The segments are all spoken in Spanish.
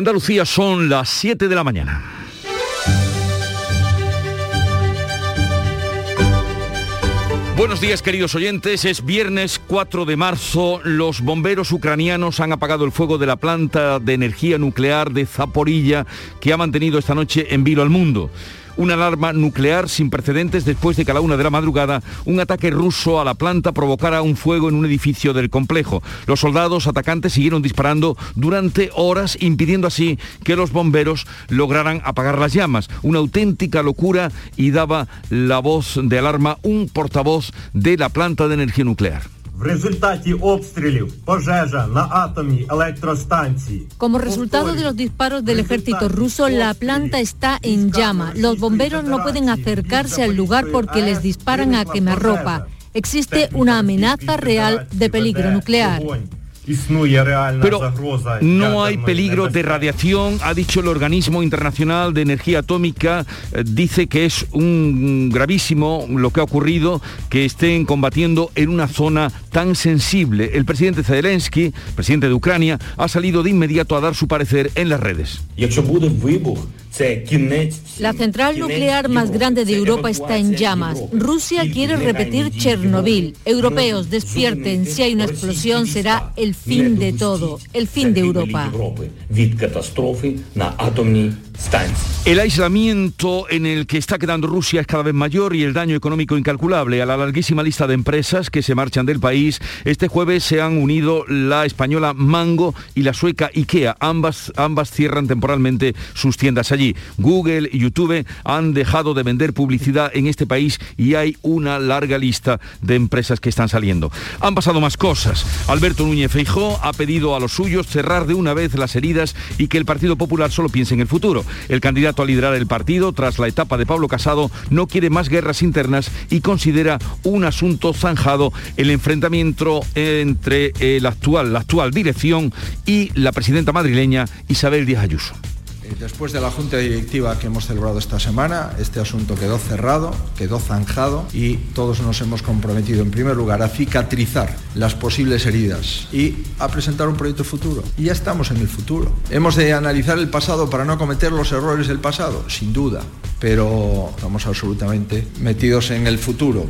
Andalucía son las 7 de la mañana. Buenos días queridos oyentes, es viernes 4 de marzo, los bomberos ucranianos han apagado el fuego de la planta de energía nuclear de Zaporilla que ha mantenido esta noche en vilo al mundo una alarma nuclear sin precedentes después de que a la una de la madrugada un ataque ruso a la planta provocara un fuego en un edificio del complejo. Los soldados atacantes siguieron disparando durante horas, impidiendo así que los bomberos lograran apagar las llamas. Una auténtica locura y daba la voz de alarma un portavoz de la planta de energía nuclear. Como resultado de los disparos del ejército ruso, la planta está en llama. Los bomberos no pueden acercarse al lugar porque les disparan a quemarropa. Existe una amenaza real de peligro nuclear. Pero no hay peligro de radiación, ha dicho el Organismo Internacional de Energía Atómica, eh, dice que es un gravísimo lo que ha ocurrido, que estén combatiendo en una zona tan sensible. El presidente Zelensky, presidente de Ucrania, ha salido de inmediato a dar su parecer en las redes. La central nuclear más grande de Europa está en llamas. Rusia quiere repetir Chernobyl. Europeos, despierten. Si hay una explosión será el fin de todo, el fin de Europa. El aislamiento en el que está quedando Rusia es cada vez mayor y el daño económico incalculable. A la larguísima lista de empresas que se marchan del país, este jueves se han unido la española Mango y la sueca IKEA. Ambas, ambas cierran temporalmente sus tiendas allí. Google y YouTube han dejado de vender publicidad en este país y hay una larga lista de empresas que están saliendo. Han pasado más cosas. Alberto Núñez Feijó ha pedido a los suyos cerrar de una vez las heridas y que el Partido Popular solo piense en el futuro. El candidato a liderar el partido, tras la etapa de Pablo Casado, no quiere más guerras internas y considera un asunto zanjado el enfrentamiento entre actual, la actual dirección y la presidenta madrileña Isabel Díaz Ayuso. Después de la junta directiva que hemos celebrado esta semana, este asunto quedó cerrado, quedó zanjado y todos nos hemos comprometido en primer lugar a cicatrizar las posibles heridas y a presentar un proyecto futuro. Y ya estamos en el futuro. Hemos de analizar el pasado para no cometer los errores del pasado, sin duda, pero estamos absolutamente metidos en el futuro.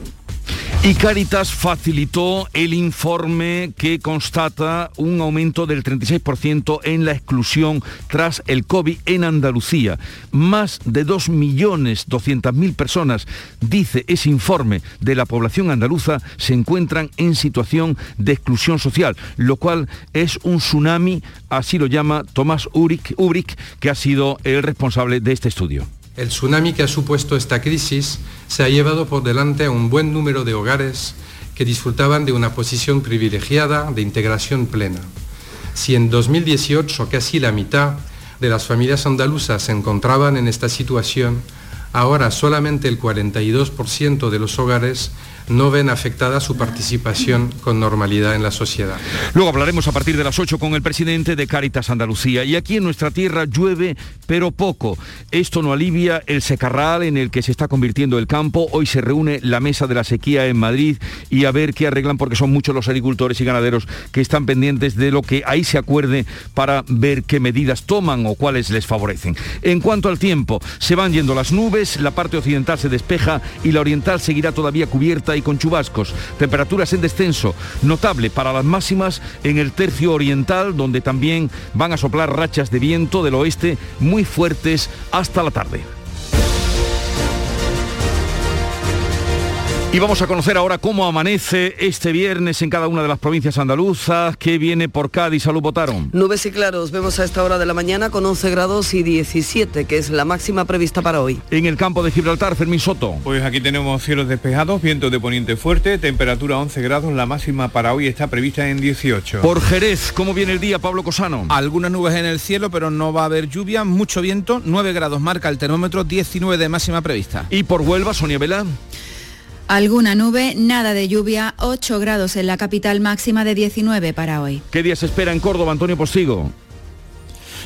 Y Caritas facilitó el informe que constata un aumento del 36% en la exclusión tras el COVID en Andalucía. Más de 2.200.000 personas, dice ese informe de la población andaluza, se encuentran en situación de exclusión social, lo cual es un tsunami, así lo llama Tomás Ubrick, que ha sido el responsable de este estudio. El tsunami que ha supuesto esta crisis se ha llevado por delante a un buen número de hogares que disfrutaban de una posición privilegiada de integración plena. Si en 2018 casi la mitad de las familias andaluzas se encontraban en esta situación, ahora solamente el 42% de los hogares no ven afectada su participación con normalidad en la sociedad. Luego hablaremos a partir de las 8 con el presidente de Cáritas Andalucía. Y aquí en nuestra tierra llueve, pero poco. Esto no alivia el secarral en el que se está convirtiendo el campo. Hoy se reúne la mesa de la sequía en Madrid y a ver qué arreglan porque son muchos los agricultores y ganaderos que están pendientes de lo que ahí se acuerde para ver qué medidas toman o cuáles les favorecen. En cuanto al tiempo, se van yendo las nubes, la parte occidental se despeja y la oriental seguirá todavía cubierta con chubascos. Temperaturas en descenso, notable para las máximas en el tercio oriental, donde también van a soplar rachas de viento del oeste muy fuertes hasta la tarde. Y vamos a conocer ahora cómo amanece este viernes en cada una de las provincias andaluzas. ¿Qué viene por Cádiz? Salud, votaron. Nubes y claros. Vemos a esta hora de la mañana con 11 grados y 17, que es la máxima prevista para hoy. En el campo de Gibraltar, Fermín Soto. Pues aquí tenemos cielos despejados, vientos de poniente fuerte, temperatura 11 grados. La máxima para hoy está prevista en 18. Por Jerez, ¿cómo viene el día, Pablo Cosano? Algunas nubes en el cielo, pero no va a haber lluvia, mucho viento. 9 grados marca el termómetro, 19 de máxima prevista. Y por Huelva, Sonia Vela. Alguna nube, nada de lluvia, 8 grados en la capital máxima de 19 para hoy. ¿Qué día se espera en Córdoba, Antonio Postigo?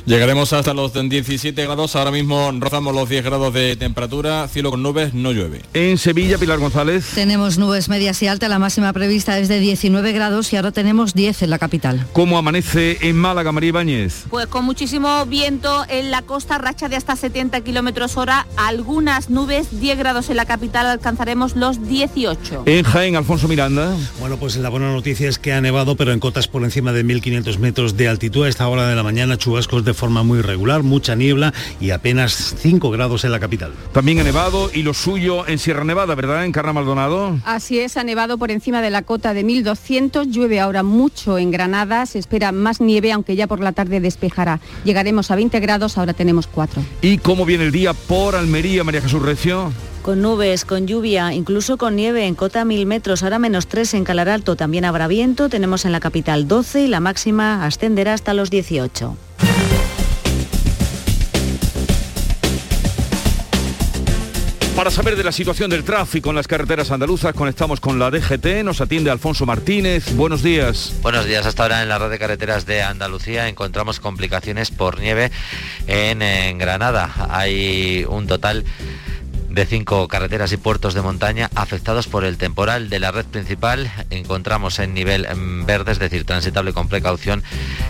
Llegaremos hasta los 17 grados, ahora mismo rozamos los 10 grados de temperatura, cielo con nubes, no llueve. En Sevilla, Pilar González. Tenemos nubes medias y altas, la máxima prevista es de 19 grados y ahora tenemos 10 en la capital. ¿Cómo amanece en Málaga, María Ibáñez? Pues con muchísimo viento en la costa, racha de hasta 70 kilómetros hora, algunas nubes, 10 grados en la capital, alcanzaremos los 18. En Jaén, Alfonso Miranda. Bueno, pues la buena noticia es que ha nevado, pero en cotas por encima de 1.500 metros de altitud a esta hora de la mañana, chubascos de forma muy regular, mucha niebla y apenas 5 grados en la capital. También ha nevado y lo suyo en Sierra Nevada, ¿verdad? En Carna Maldonado. Así es, ha nevado por encima de la cota de 1200, llueve ahora mucho en Granada, se espera más nieve, aunque ya por la tarde despejará. Llegaremos a 20 grados, ahora tenemos 4. ¿Y cómo viene el día por Almería, María Jesús Recio? con nubes, con lluvia, incluso con nieve en cota 1000 metros, ahora menos 3 en Calar Alto, también habrá viento, tenemos en la capital 12 y la máxima ascenderá hasta los 18. Para saber de la situación del tráfico en las carreteras andaluzas, conectamos con la DGT, nos atiende Alfonso Martínez. Buenos días. Buenos días. Hasta ahora en la red de carreteras de Andalucía encontramos complicaciones por nieve en, en Granada. Hay un total de cinco carreteras y puertos de montaña afectados por el temporal de la red principal. Encontramos en nivel mm, verde, es decir, transitable con precaución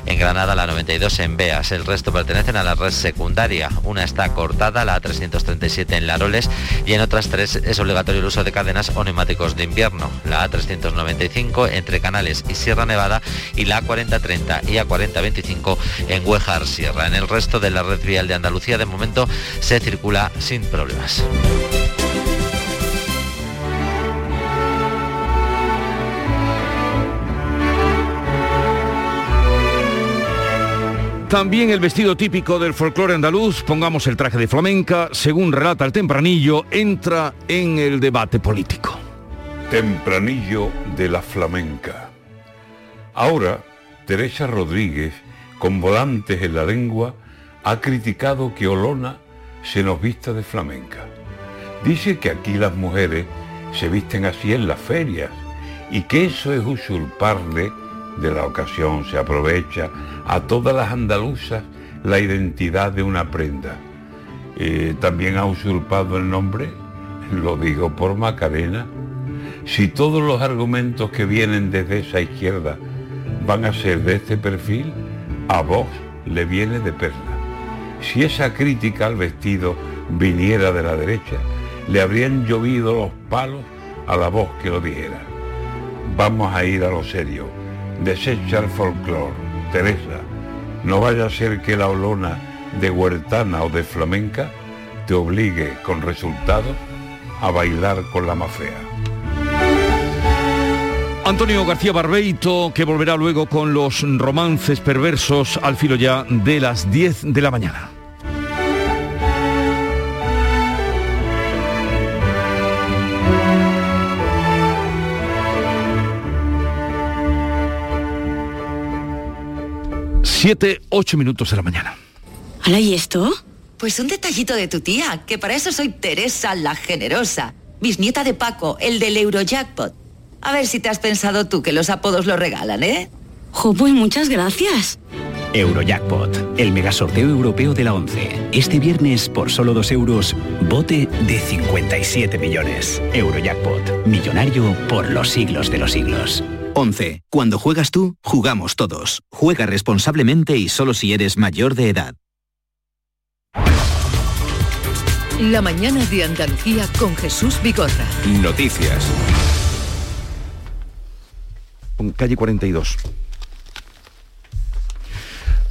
en Granada, la 92 en Beas. El resto pertenecen a la red secundaria. Una está cortada, la A337 en Laroles y en otras tres es obligatorio el uso de cadenas o neumáticos de invierno. La A395 entre Canales y Sierra Nevada y la A4030 y A4025 en Huejar Sierra. En el resto de la red vial de Andalucía de momento se circula sin problemas. También el vestido típico del folclore andaluz, pongamos el traje de flamenca, según relata el tempranillo, entra en el debate político. Tempranillo de la flamenca. Ahora, Teresa Rodríguez, con volantes en la lengua, ha criticado que Olona se nos vista de flamenca. Dice que aquí las mujeres se visten así en las ferias y que eso es usurparle de la ocasión, se aprovecha a todas las andaluzas la identidad de una prenda. Eh, también ha usurpado el nombre, lo digo por Macarena. Si todos los argumentos que vienen desde esa izquierda van a ser de este perfil, a vos le viene de perla. Si esa crítica al vestido viniera de la derecha, le habrían llovido los palos a la voz que lo dijera. Vamos a ir a lo serio. Desecha el folclore. Teresa, no vaya a ser que la olona de huertana o de flamenca te obligue con resultados a bailar con la mafea. Antonio García Barbeito, que volverá luego con los romances perversos al filo ya de las 10 de la mañana. Siete, ocho minutos de la mañana. ¿Hala y esto? Pues un detallito de tu tía, que para eso soy Teresa la Generosa, bisnieta de Paco, el del Eurojackpot. A ver si te has pensado tú que los apodos lo regalan, ¿eh? Jo, pues muchas gracias. Eurojackpot, el megasorteo europeo de la 11. Este viernes, por solo dos euros, bote de 57 millones. Eurojackpot, millonario por los siglos de los siglos. 11. Cuando juegas tú, jugamos todos. Juega responsablemente y solo si eres mayor de edad. La mañana de Andalucía con Jesús Bigorra. Noticias. Calle 42.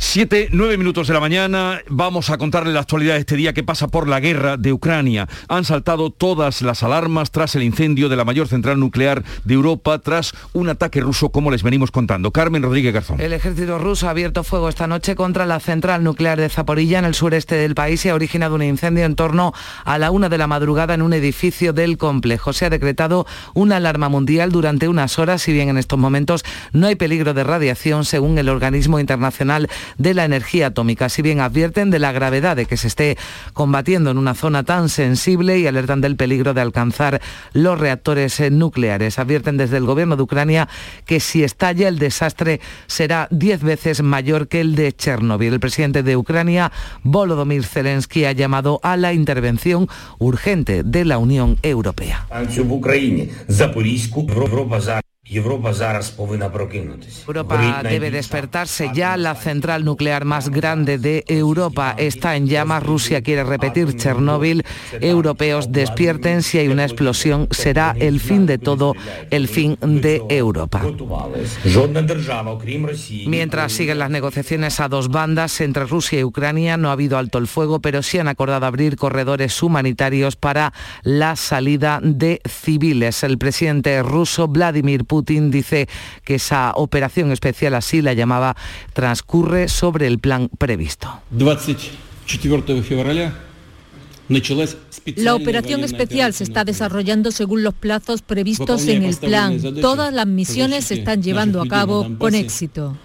Siete, nueve minutos de la mañana, vamos a contarle la actualidad de este día que pasa por la guerra de Ucrania. Han saltado todas las alarmas tras el incendio de la mayor central nuclear de Europa, tras un ataque ruso, como les venimos contando. Carmen Rodríguez Garzón. El ejército ruso ha abierto fuego esta noche contra la central nuclear de Zaporilla, en el sureste del país, y ha originado un incendio en torno a la una de la madrugada en un edificio del complejo. Se ha decretado una alarma mundial durante unas horas, si bien en estos momentos no hay peligro de radiación, según el organismo internacional de la energía atómica. Si bien advierten de la gravedad de que se esté combatiendo en una zona tan sensible y alertan del peligro de alcanzar los reactores nucleares. Advierten desde el gobierno de Ucrania que si estalla el desastre será diez veces mayor que el de Chernóbil. El presidente de Ucrania, Volodymyr Zelensky, ha llamado a la intervención urgente de la Unión Europea. Europa debe despertarse ya. La central nuclear más grande de Europa está en llamas. Rusia quiere repetir Chernóbil. Europeos despierten. Si hay una explosión, será el fin de todo, el fin de Europa. Mientras siguen las negociaciones a dos bandas entre Rusia y Ucrania, no ha habido alto el fuego, pero sí han acordado abrir corredores humanitarios para la salida de civiles. El presidente ruso Vladimir Putin dice que esa operación especial, así la llamaba, transcurre sobre el plan previsto. La operación especial se está desarrollando según los plazos previstos en el plan. Todas las misiones se están llevando a cabo con éxito.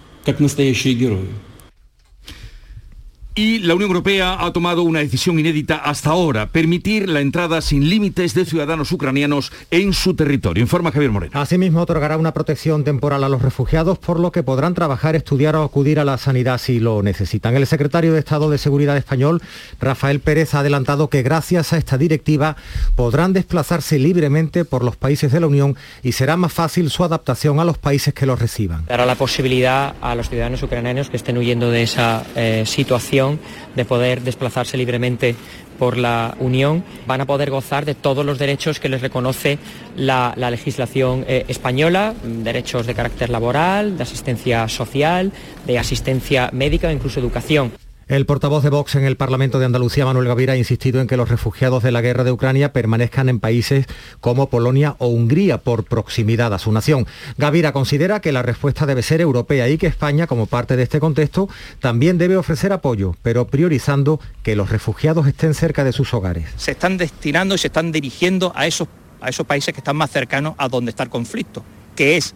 Y la Unión Europea ha tomado una decisión inédita hasta ahora, permitir la entrada sin límites de ciudadanos ucranianos en su territorio. Informa Javier Moreno. Asimismo, otorgará una protección temporal a los refugiados, por lo que podrán trabajar, estudiar o acudir a la sanidad si lo necesitan. El secretario de Estado de Seguridad español, Rafael Pérez, ha adelantado que gracias a esta directiva podrán desplazarse libremente por los países de la Unión y será más fácil su adaptación a los países que los reciban. Dará la posibilidad a los ciudadanos ucranianos que estén huyendo de esa eh, situación de poder desplazarse libremente por la Unión, van a poder gozar de todos los derechos que les reconoce la, la legislación eh, española, derechos de carácter laboral, de asistencia social, de asistencia médica o incluso educación. El portavoz de Vox en el Parlamento de Andalucía, Manuel Gavira, ha insistido en que los refugiados de la guerra de Ucrania permanezcan en países como Polonia o Hungría por proximidad a su nación. Gavira considera que la respuesta debe ser europea y que España, como parte de este contexto, también debe ofrecer apoyo, pero priorizando que los refugiados estén cerca de sus hogares. Se están destinando y se están dirigiendo a esos, a esos países que están más cercanos a donde está el conflicto, que es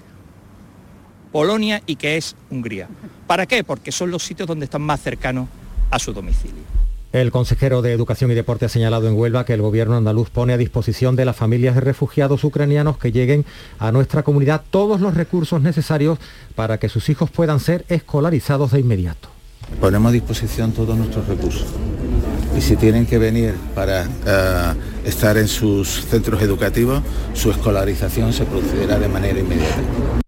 Polonia y que es Hungría. ¿Para qué? Porque son los sitios donde están más cercanos a su domicilio. El consejero de Educación y Deporte ha señalado en Huelva que el gobierno andaluz pone a disposición de las familias de refugiados ucranianos que lleguen a nuestra comunidad todos los recursos necesarios para que sus hijos puedan ser escolarizados de inmediato. Ponemos a disposición todos nuestros recursos. Y si tienen que venir para uh, estar en sus centros educativos, su escolarización se procederá de manera inmediata.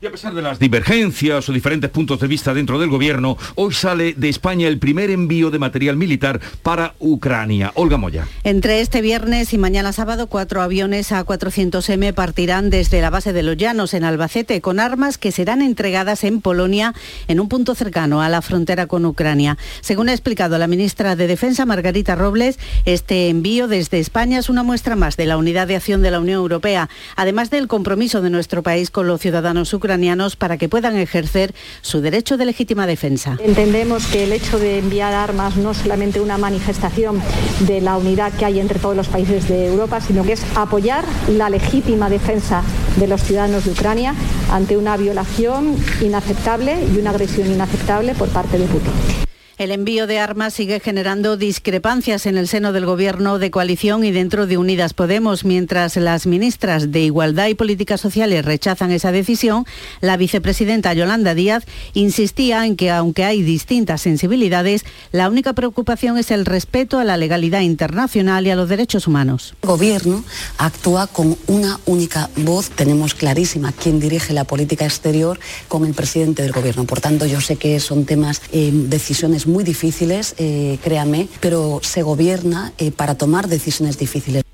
Y a pesar de las divergencias o diferentes puntos de vista dentro del gobierno, hoy sale de España el primer envío de material militar para Ucrania. Olga Moya. Entre este viernes y mañana sábado, cuatro aviones A400M partirán desde la base de Los Llanos en Albacete con armas que serán entregadas en Polonia en un punto cercano a la frontera con Ucrania. Según ha explicado la ministra de Defensa, Margarita Robles, este envío desde España es una muestra más de la unidad de acción de la Unión Europea, además del compromiso de nuestro país con los ciudadanos ucranianos ucranianos para que puedan ejercer su derecho de legítima defensa. Entendemos que el hecho de enviar armas no es solamente una manifestación de la unidad que hay entre todos los países de Europa, sino que es apoyar la legítima defensa de los ciudadanos de Ucrania ante una violación inaceptable y una agresión inaceptable por parte de Putin. El envío de armas sigue generando discrepancias en el seno del gobierno de coalición y dentro de Unidas Podemos. Mientras las ministras de Igualdad y Políticas Sociales rechazan esa decisión, la vicepresidenta Yolanda Díaz insistía en que aunque hay distintas sensibilidades, la única preocupación es el respeto a la legalidad internacional y a los derechos humanos. El gobierno actúa con una única voz. Tenemos clarísima quién dirige la política exterior con el presidente del gobierno. Por tanto, yo sé que son temas, eh, decisiones muy difíciles, eh, créame, pero se gobierna eh, para tomar decisiones difíciles.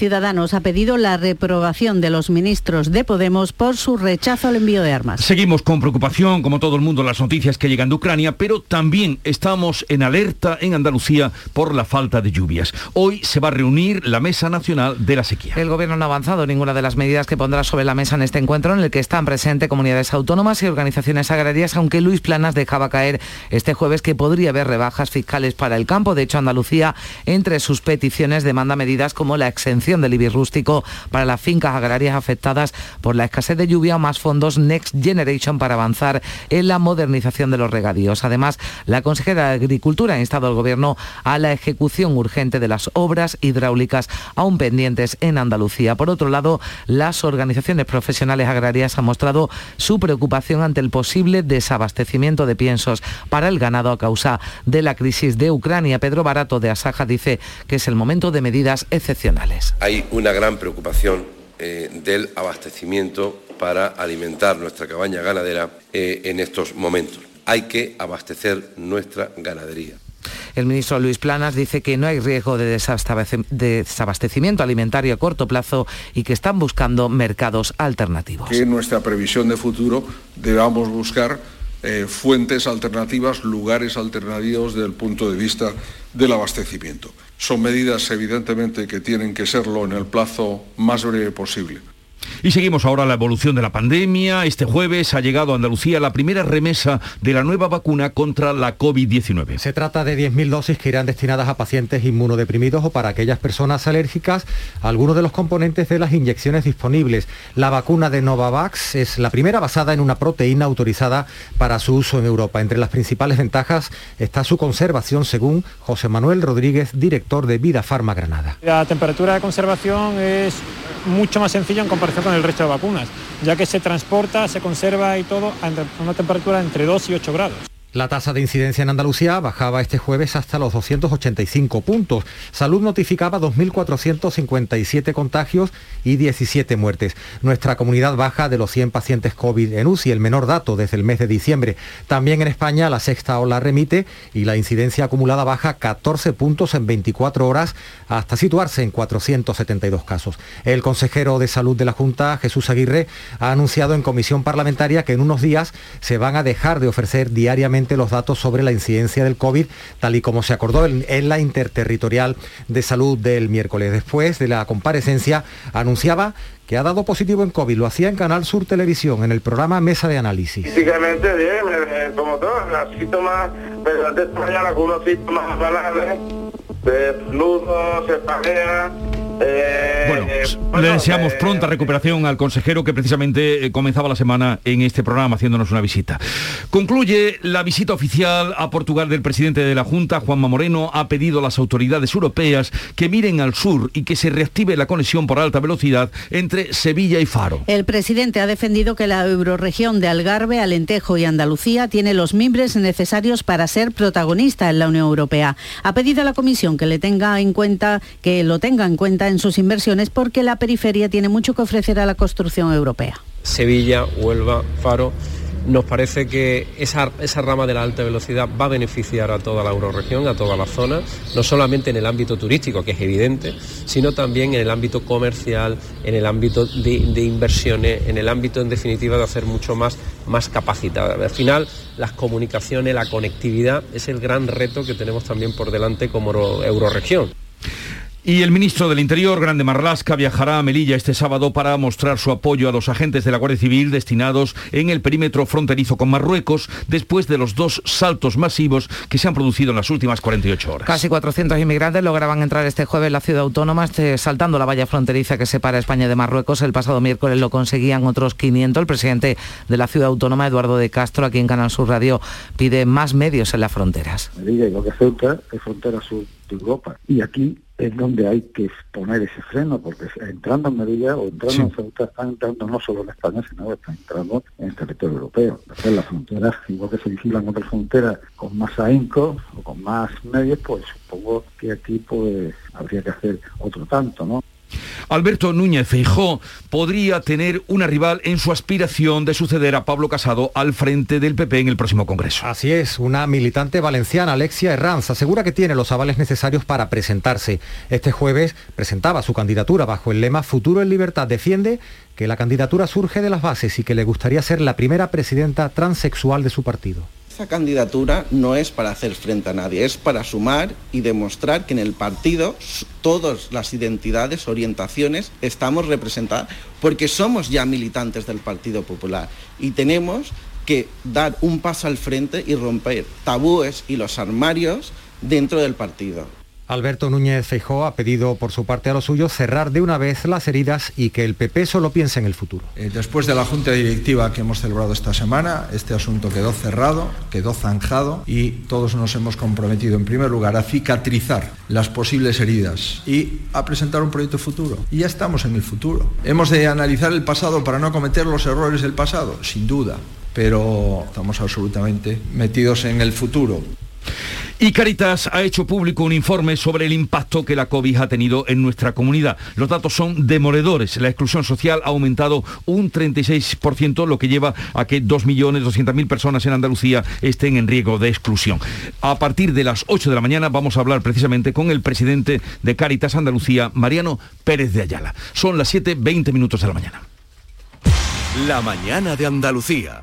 Ciudadanos ha pedido la reprobación de los ministros de Podemos por su rechazo al envío de armas. Seguimos con preocupación, como todo el mundo, las noticias que llegan de Ucrania, pero también estamos en alerta en Andalucía por la falta de lluvias. Hoy se va a reunir la Mesa Nacional de la Sequía. El Gobierno no ha avanzado ninguna de las medidas que pondrá sobre la mesa en este encuentro, en el que están presentes comunidades autónomas y organizaciones agrarias, aunque Luis Planas dejaba caer este jueves que podría haber rebajas fiscales para el campo. De hecho, Andalucía, entre sus peticiones, demanda medidas como la exención del IBI rústico para las fincas agrarias afectadas por la escasez de lluvia o más fondos Next Generation para avanzar en la modernización de los regadíos. Además, la consejera de Agricultura ha instado al Gobierno a la ejecución urgente de las obras hidráulicas aún pendientes en Andalucía. Por otro lado, las organizaciones profesionales agrarias han mostrado su preocupación ante el posible desabastecimiento de piensos para el ganado a causa de la crisis de Ucrania. Pedro Barato de Asaja dice que es el momento de medidas excepcionales. Hay una gran preocupación eh, del abastecimiento para alimentar nuestra cabaña ganadera eh, en estos momentos. Hay que abastecer nuestra ganadería. El ministro Luis Planas dice que no hay riesgo de desabastecimiento alimentario a corto plazo y que están buscando mercados alternativos. Que en nuestra previsión de futuro debamos buscar eh, fuentes alternativas, lugares alternativos desde el punto de vista del abastecimiento. Son medidas evidentemente que tienen que serlo en el plazo más breve posible. Y seguimos ahora la evolución de la pandemia. Este jueves ha llegado a Andalucía la primera remesa de la nueva vacuna contra la COVID-19. Se trata de 10.000 dosis que irán destinadas a pacientes inmunodeprimidos o para aquellas personas alérgicas a algunos de los componentes de las inyecciones disponibles. La vacuna de Novavax es la primera basada en una proteína autorizada para su uso en Europa. Entre las principales ventajas está su conservación, según José Manuel Rodríguez, director de Vida Farma Granada. La temperatura de conservación es mucho más sencillo en comparación con el resto de vacunas, ya que se transporta, se conserva y todo a una temperatura entre 2 y 8 grados. La tasa de incidencia en Andalucía bajaba este jueves hasta los 285 puntos. Salud notificaba 2.457 contagios y 17 muertes. Nuestra comunidad baja de los 100 pacientes COVID en UCI, el menor dato desde el mes de diciembre. También en España la sexta ola remite y la incidencia acumulada baja 14 puntos en 24 horas hasta situarse en 472 casos. El consejero de salud de la Junta, Jesús Aguirre, ha anunciado en comisión parlamentaria que en unos días se van a dejar de ofrecer diariamente los datos sobre la incidencia del COVID, tal y como se acordó en, la interterritorial de salud del miércoles. Después de la comparecencia, anunciaba que ha dado positivo en COVID. Lo hacía en Canal Sur Televisión, en el programa Mesa de Análisis. Físicamente bien, eh, como todos, síntomas, pero antes algunos síntomas banales, de se eh, bueno, le deseamos eh, pronta recuperación al consejero que precisamente eh, comenzaba la semana en este programa haciéndonos una visita. Concluye la visita oficial a Portugal del presidente de la Junta, Juanma Moreno, ha pedido a las autoridades europeas que miren al sur y que se reactive la conexión por alta velocidad entre Sevilla y Faro. El presidente ha defendido que la euroregión de Algarve, Alentejo y Andalucía tiene los mimbres necesarios para ser protagonista en la Unión Europea. Ha pedido a la Comisión que le tenga en cuenta, que lo tenga en cuenta en sus inversiones porque la periferia tiene mucho que ofrecer a la construcción europea. Sevilla, Huelva, Faro. Nos parece que esa, esa, rama de la alta velocidad va a beneficiar a toda la euroregión, a toda la zona, no solamente en el ámbito turístico, que es evidente, sino también en el ámbito comercial, en el ámbito de, inversiones, en el ámbito, en definitiva, de hacer mucho más, más capacitada. Al final, las comunicaciones, la conectividad es el gran reto que tenemos también por delante como euroregión. Y el ministro del Interior, Grande Marlasca, viajará a Melilla este sábado para mostrar su apoyo a los agentes de la Guardia Civil destinados en el perímetro fronterizo con Marruecos después de los dos saltos masivos que se han producido en las últimas 48 horas. Casi 400 inmigrantes lograban entrar este jueves en la ciudad autónoma este, saltando la valla fronteriza que separa España de Marruecos. El pasado miércoles lo conseguían otros 500. El presidente de la ciudad autónoma, Eduardo de Castro, aquí en Canal Sur Radio, pide más medios en las fronteras. Melilla y lo que es frontera sur de Europa. Y aquí es donde hay que poner ese freno, porque entrando en Melilla o entrando en Ceuta están entrando no solo en España, sino que están entrando en el territorio europeo. Entonces las fronteras, igual que se vigilan otras fronteras con más ahínco o con más medios, pues supongo que aquí pues habría que hacer otro tanto, ¿no? Alberto Núñez Feijó podría tener una rival en su aspiración de suceder a Pablo Casado al frente del PP en el próximo Congreso. Así es, una militante valenciana, Alexia Herranz, asegura que tiene los avales necesarios para presentarse. Este jueves presentaba su candidatura bajo el lema Futuro en Libertad. Defiende que la candidatura surge de las bases y que le gustaría ser la primera presidenta transexual de su partido candidatura no es para hacer frente a nadie, es para sumar y demostrar que en el partido todas las identidades, orientaciones estamos representadas, porque somos ya militantes del Partido Popular y tenemos que dar un paso al frente y romper tabúes y los armarios dentro del partido. Alberto Núñez Feijóo ha pedido por su parte a los suyos cerrar de una vez las heridas y que el PP solo piense en el futuro. Eh, después de la Junta Directiva que hemos celebrado esta semana, este asunto quedó cerrado, quedó zanjado y todos nos hemos comprometido en primer lugar a cicatrizar las posibles heridas y a presentar un proyecto futuro. Y ya estamos en el futuro. Hemos de analizar el pasado para no cometer los errores del pasado, sin duda, pero estamos absolutamente metidos en el futuro. Y Caritas ha hecho público un informe sobre el impacto que la COVID ha tenido en nuestra comunidad. Los datos son demoledores. La exclusión social ha aumentado un 36%, lo que lleva a que 2.200.000 personas en Andalucía estén en riesgo de exclusión. A partir de las 8 de la mañana vamos a hablar precisamente con el presidente de Caritas Andalucía, Mariano Pérez de Ayala. Son las 7.20 minutos de la mañana. La mañana de Andalucía.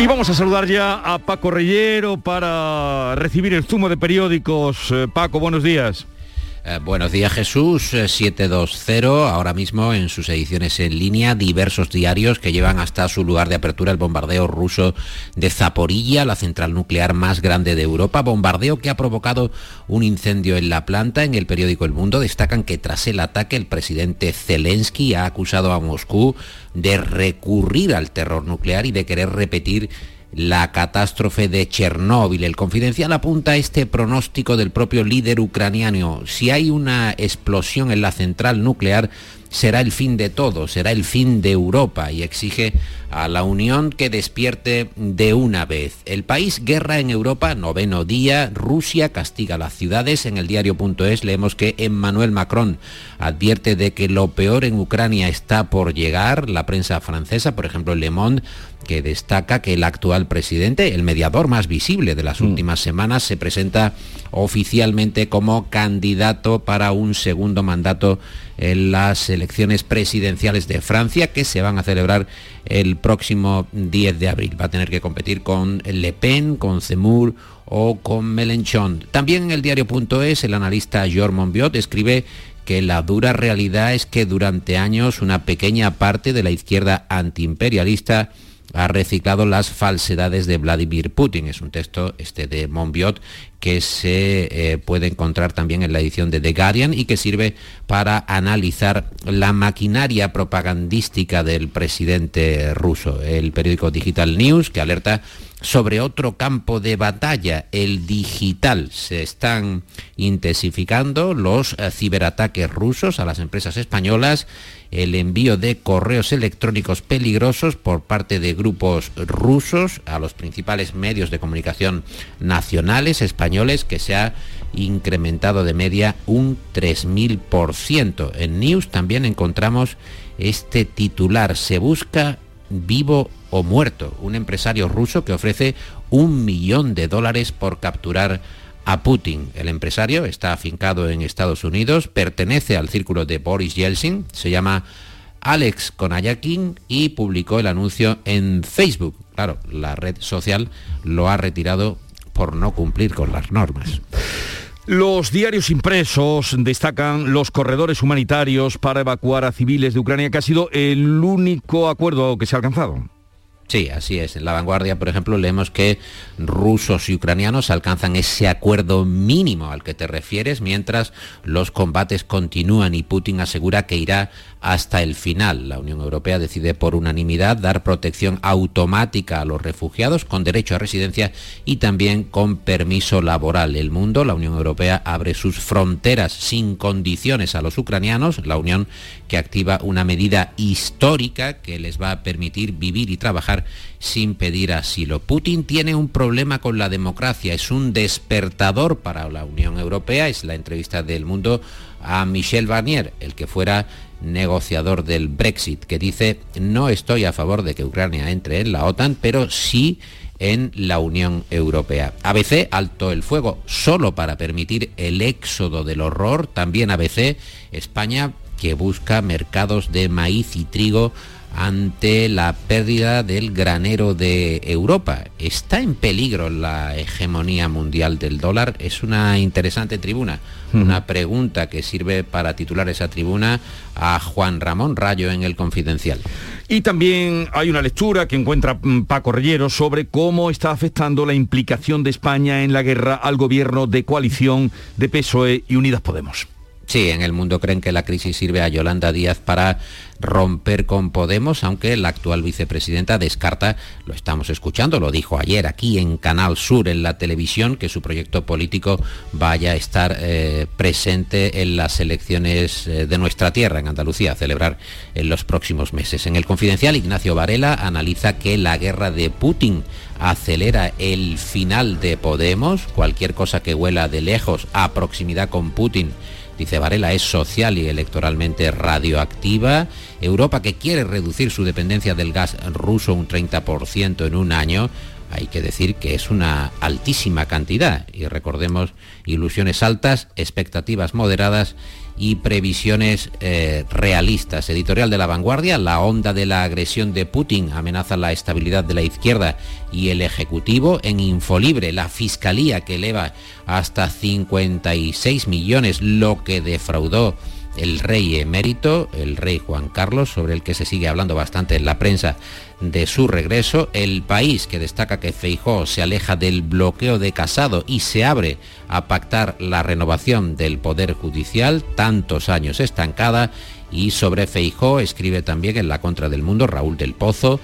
Y vamos a saludar ya a Paco Reyero para recibir el zumo de periódicos. Eh, Paco, buenos días. Eh, buenos días Jesús, 720, eh, ahora mismo en sus ediciones en línea, diversos diarios que llevan hasta su lugar de apertura el bombardeo ruso de Zaporilla, la central nuclear más grande de Europa, bombardeo que ha provocado un incendio en la planta. En el periódico El Mundo destacan que tras el ataque el presidente Zelensky ha acusado a Moscú de recurrir al terror nuclear y de querer repetir la catástrofe de Chernóbil. El confidencial apunta a este pronóstico del propio líder ucraniano. Si hay una explosión en la central nuclear, será el fin de todo, será el fin de Europa y exige a la Unión que despierte de una vez. El país guerra en Europa, noveno día, Rusia castiga las ciudades. En el diario.es leemos que Emmanuel Macron advierte de que lo peor en Ucrania está por llegar. La prensa francesa, por ejemplo, Le Monde, que destaca que el actual presidente, el mediador más visible de las mm. últimas semanas, se presenta oficialmente como candidato para un segundo mandato en las elecciones presidenciales de Francia que se van a celebrar el próximo 10 de abril. Va a tener que competir con Le Pen, con Zemmour o con Mélenchon. También en el diario.es el analista Georges Monbiot escribe que la dura realidad es que durante años una pequeña parte de la izquierda antiimperialista ha reciclado las falsedades de Vladimir Putin. Es un texto este de Monbiot que se eh, puede encontrar también en la edición de The Guardian y que sirve para analizar la maquinaria propagandística del presidente ruso. El periódico Digital News que alerta sobre otro campo de batalla, el digital. Se están intensificando los eh, ciberataques rusos a las empresas españolas el envío de correos electrónicos peligrosos por parte de grupos rusos a los principales medios de comunicación nacionales españoles que se ha incrementado de media un 3.000%. En News también encontramos este titular, se busca vivo o muerto, un empresario ruso que ofrece un millón de dólares por capturar a Putin. El empresario está afincado en Estados Unidos, pertenece al círculo de Boris Yeltsin, se llama Alex Konayakin y publicó el anuncio en Facebook. Claro, la red social lo ha retirado por no cumplir con las normas. Los diarios impresos destacan los corredores humanitarios para evacuar a civiles de Ucrania, que ha sido el único acuerdo que se ha alcanzado. Sí, así es. En la vanguardia, por ejemplo, leemos que rusos y ucranianos alcanzan ese acuerdo mínimo al que te refieres mientras los combates continúan y Putin asegura que irá hasta el final. La Unión Europea decide por unanimidad dar protección automática a los refugiados con derecho a residencia y también con permiso laboral. El mundo, la Unión Europea, abre sus fronteras sin condiciones a los ucranianos, la Unión que activa una medida histórica que les va a permitir vivir y trabajar sin pedir asilo. Putin tiene un problema con la democracia, es un despertador para la Unión Europea, es la entrevista del mundo a Michel Barnier, el que fuera negociador del Brexit, que dice, no estoy a favor de que Ucrania entre en la OTAN, pero sí en la Unión Europea. ABC alto el fuego solo para permitir el éxodo del horror. También ABC, España que busca mercados de maíz y trigo ante la pérdida del granero de Europa. ¿Está en peligro la hegemonía mundial del dólar? Es una interesante tribuna, una pregunta que sirve para titular esa tribuna a Juan Ramón Rayo en el Confidencial. Y también hay una lectura que encuentra mm, Paco Rellero sobre cómo está afectando la implicación de España en la guerra al gobierno de coalición de PSOE y Unidas Podemos. Sí, en el mundo creen que la crisis sirve a Yolanda Díaz para romper con Podemos, aunque la actual vicepresidenta descarta, lo estamos escuchando, lo dijo ayer aquí en Canal Sur, en la televisión, que su proyecto político vaya a estar eh, presente en las elecciones eh, de nuestra tierra, en Andalucía, a celebrar en los próximos meses. En el confidencial, Ignacio Varela analiza que la guerra de Putin acelera el final de Podemos, cualquier cosa que huela de lejos a proximidad con Putin Dice Varela, es social y electoralmente radioactiva. Europa que quiere reducir su dependencia del gas ruso un 30% en un año. Hay que decir que es una altísima cantidad y recordemos ilusiones altas, expectativas moderadas y previsiones eh, realistas. Editorial de la vanguardia, la onda de la agresión de Putin amenaza la estabilidad de la izquierda y el Ejecutivo. En Infolibre, la Fiscalía que eleva hasta 56 millones lo que defraudó el rey emérito, el rey Juan Carlos, sobre el que se sigue hablando bastante en la prensa de su regreso, el país que destaca que Feijó se aleja del bloqueo de Casado y se abre a pactar la renovación del Poder Judicial, tantos años estancada, y sobre Feijó escribe también en La Contra del Mundo Raúl del Pozo,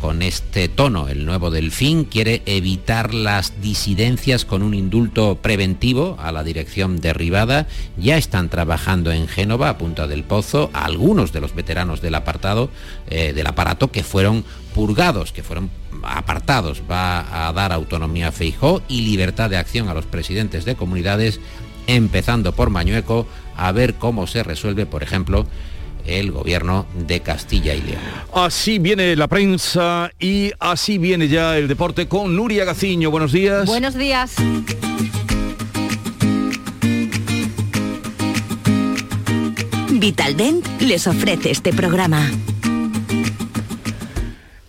con este tono, el nuevo Delfín quiere evitar las disidencias con un indulto preventivo a la dirección derribada. Ya están trabajando en Génova, a Punta del Pozo, algunos de los veteranos del apartado, eh, del aparato que fueron purgados, que fueron apartados. Va a dar autonomía a Feijó y libertad de acción a los presidentes de comunidades, empezando por Mañueco, a ver cómo se resuelve, por ejemplo, el gobierno de Castilla y León. Así viene la prensa y así viene ya el deporte con Nuria Gaciño. Buenos días. Buenos días. Vitaldent les ofrece este programa.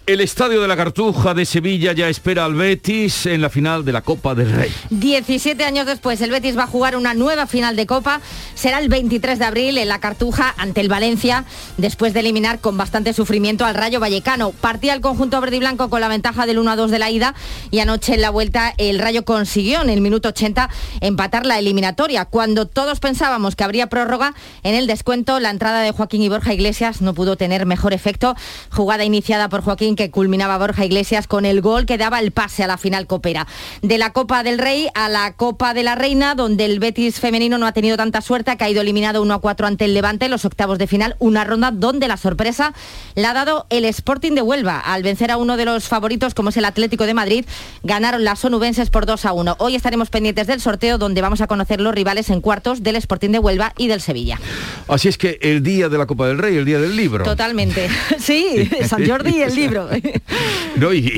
El Estadio de la Cartuja de Sevilla ya espera al Betis en la final de la Copa del Rey. 17 años después, el Betis va a jugar una nueva final de Copa. Será el 23 de abril en la Cartuja ante el Valencia, después de eliminar con bastante sufrimiento al Rayo Vallecano. Partía el conjunto verde y blanco con la ventaja del 1 a 2 de la ida y anoche en la vuelta el Rayo consiguió en el minuto 80 empatar la eliminatoria. Cuando todos pensábamos que habría prórroga, en el descuento la entrada de Joaquín y Borja Iglesias no pudo tener mejor efecto. Jugada iniciada por Joaquín que culminaba Borja Iglesias con el gol que daba el pase a la final copera. De la Copa del Rey a la Copa de la Reina, donde el Betis femenino no ha tenido tanta suerte, ha caído eliminado 1 a 4 ante el Levante en los octavos de final, una ronda donde la sorpresa la ha dado el Sporting de Huelva. Al vencer a uno de los favoritos, como es el Atlético de Madrid, ganaron las sonubenses por 2 a 1. Hoy estaremos pendientes del sorteo, donde vamos a conocer los rivales en cuartos del Sporting de Huelva y del Sevilla. Así es que el día de la Copa del Rey, el día del libro. Totalmente. Sí, San Jordi y el libro.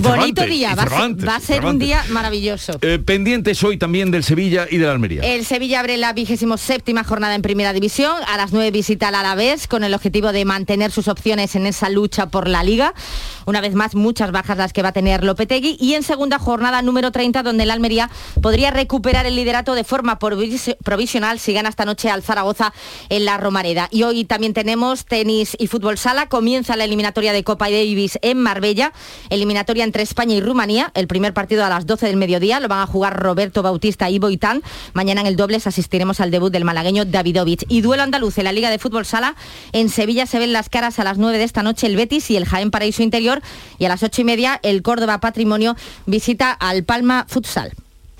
Bonito día, va, a ser un día maravilloso. Eh, pendientes hoy también del Sevilla y del Almería. El Sevilla abre la vigésimo séptima jornada en Primera División. A las nueve visita al Alavés con el objetivo de mantener sus opciones en esa lucha por la Liga. Una vez más, muchas bajas las que va a tener Lopetegui. Y en segunda jornada número 30, donde el Almería podría recuperar el liderato de forma provisional si gana esta noche al Zaragoza en la Romareda. Y hoy también tenemos tenis y fútbol sala. Comienza la eliminatoria de Copa Davis en Marbella eliminatoria entre España y Rumanía. El primer partido a las 12 del mediodía lo van a jugar Roberto Bautista y Boitán. Mañana en el dobles asistiremos al debut del malagueño Davidovich. Y duelo andaluz en la Liga de Fútbol Sala. En Sevilla se ven las caras a las 9 de esta noche el Betis y el Jaén Paraíso Interior. Y a las 8 y media el Córdoba Patrimonio visita al Palma Futsal.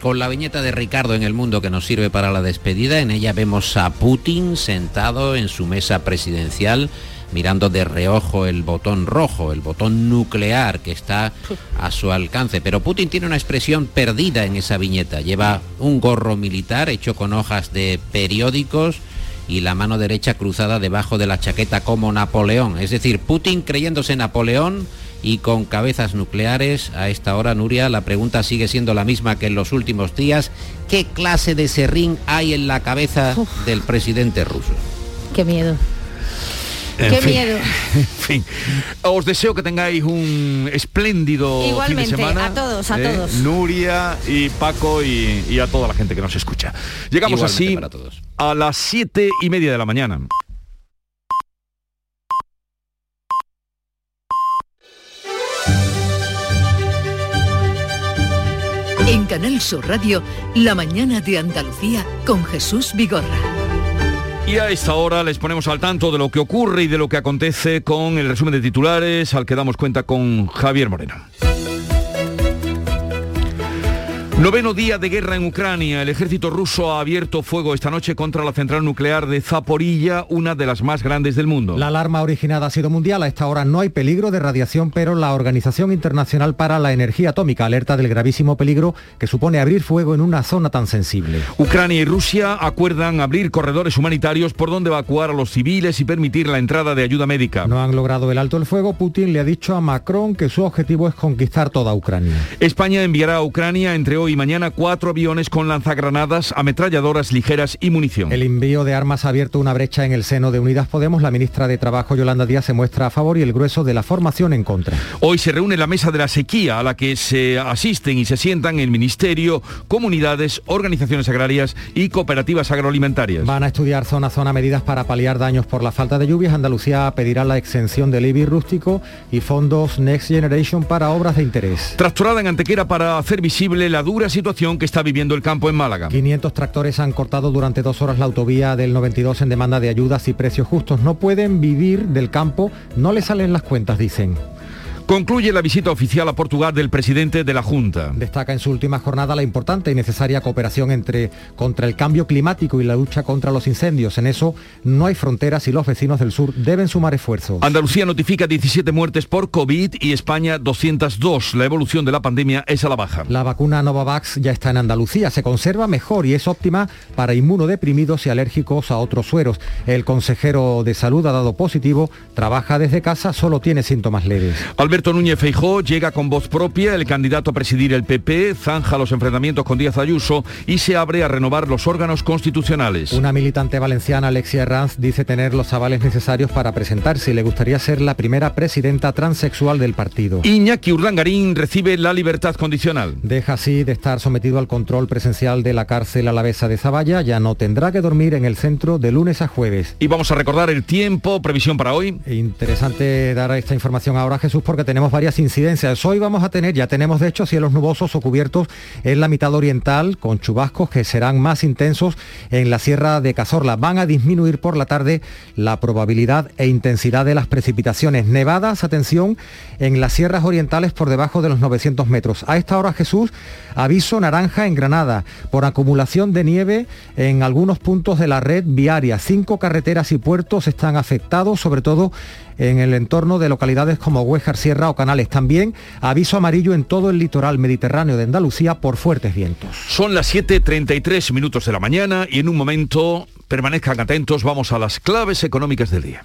Con la viñeta de Ricardo en el mundo que nos sirve para la despedida. En ella vemos a Putin sentado en su mesa presidencial mirando de reojo el botón rojo, el botón nuclear que está a su alcance. Pero Putin tiene una expresión perdida en esa viñeta. Lleva un gorro militar hecho con hojas de periódicos y la mano derecha cruzada debajo de la chaqueta como Napoleón. Es decir, Putin creyéndose Napoleón y con cabezas nucleares. A esta hora, Nuria, la pregunta sigue siendo la misma que en los últimos días. ¿Qué clase de serrín hay en la cabeza del presidente ruso? Qué miedo. En Qué fin, miedo. En fin, os deseo que tengáis un espléndido Igualmente, fin de semana. a todos, a ¿eh? todos. Nuria y Paco y, y a toda la gente que nos escucha. Llegamos Igualmente así para todos. a las siete y media de la mañana. En Canal Sur Radio, La mañana de Andalucía con Jesús Vigorra. Y a esta hora les ponemos al tanto de lo que ocurre y de lo que acontece con el resumen de titulares al que damos cuenta con Javier Moreno. Noveno día de guerra en Ucrania. El ejército ruso ha abierto fuego esta noche contra la central nuclear de Zaporilla, una de las más grandes del mundo. La alarma originada ha sido mundial. A esta hora no hay peligro de radiación, pero la Organización Internacional para la Energía Atómica alerta del gravísimo peligro que supone abrir fuego en una zona tan sensible. Ucrania y Rusia acuerdan abrir corredores humanitarios por donde evacuar a los civiles y permitir la entrada de ayuda médica. No han logrado el alto el fuego. Putin le ha dicho a Macron que su objetivo es conquistar toda Ucrania. España enviará a Ucrania entre hoy y mañana cuatro aviones con lanzagranadas, ametralladoras ligeras y munición. El envío de armas ha abierto una brecha en el seno de Unidas Podemos. La ministra de Trabajo, Yolanda Díaz, se muestra a favor y el grueso de la formación en contra. Hoy se reúne la mesa de la sequía a la que se asisten y se sientan el Ministerio, comunidades, organizaciones agrarias y cooperativas agroalimentarias. Van a estudiar zona a zona medidas para paliar daños por la falta de lluvias. Andalucía pedirá la exención del IBI rústico y fondos Next Generation para obras de interés. Tractorada en Antequera para hacer visible la dura situación que está viviendo el campo en Málaga. 500 tractores han cortado durante dos horas la autovía del 92 en demanda de ayudas y precios justos. No pueden vivir del campo, no les salen las cuentas, dicen. Concluye la visita oficial a Portugal del presidente de la Junta. Destaca en su última jornada la importante y necesaria cooperación entre contra el cambio climático y la lucha contra los incendios. En eso no hay fronteras y los vecinos del sur deben sumar esfuerzos. Andalucía notifica 17 muertes por COVID y España 202. La evolución de la pandemia es a la baja. La vacuna Novavax ya está en Andalucía, se conserva mejor y es óptima para inmunodeprimidos y alérgicos a otros sueros. El consejero de salud ha dado positivo, trabaja desde casa, solo tiene síntomas leves. Alberto Núñez Feijó llega con voz propia, el candidato a presidir el PP zanja los enfrentamientos con Díaz Ayuso y se abre a renovar los órganos constitucionales. Una militante valenciana, Alexia Herranz, dice tener los avales necesarios para presentarse y le gustaría ser la primera presidenta transexual del partido. Iñaki Urdangarín recibe la libertad condicional. Deja así de estar sometido al control presencial de la cárcel alavesa de Zavalla, ya no tendrá que dormir en el centro de lunes a jueves. Y vamos a recordar el tiempo, previsión para hoy. Interesante dar esta información ahora, Jesús, porque tenemos varias incidencias. Hoy vamos a tener, ya tenemos de hecho cielos nubosos o cubiertos en la mitad oriental con chubascos que serán más intensos en la sierra de Cazorla. Van a disminuir por la tarde la probabilidad e intensidad de las precipitaciones. Nevadas, atención, en las sierras orientales por debajo de los 900 metros. A esta hora, Jesús, aviso naranja en Granada por acumulación de nieve en algunos puntos de la red viaria. Cinco carreteras y puertos están afectados, sobre todo en el entorno de localidades como Huejar, Sierra o Canales. También aviso amarillo en todo el litoral mediterráneo de Andalucía por fuertes vientos. Son las 7.33 minutos de la mañana y en un momento, permanezcan atentos, vamos a las claves económicas del día.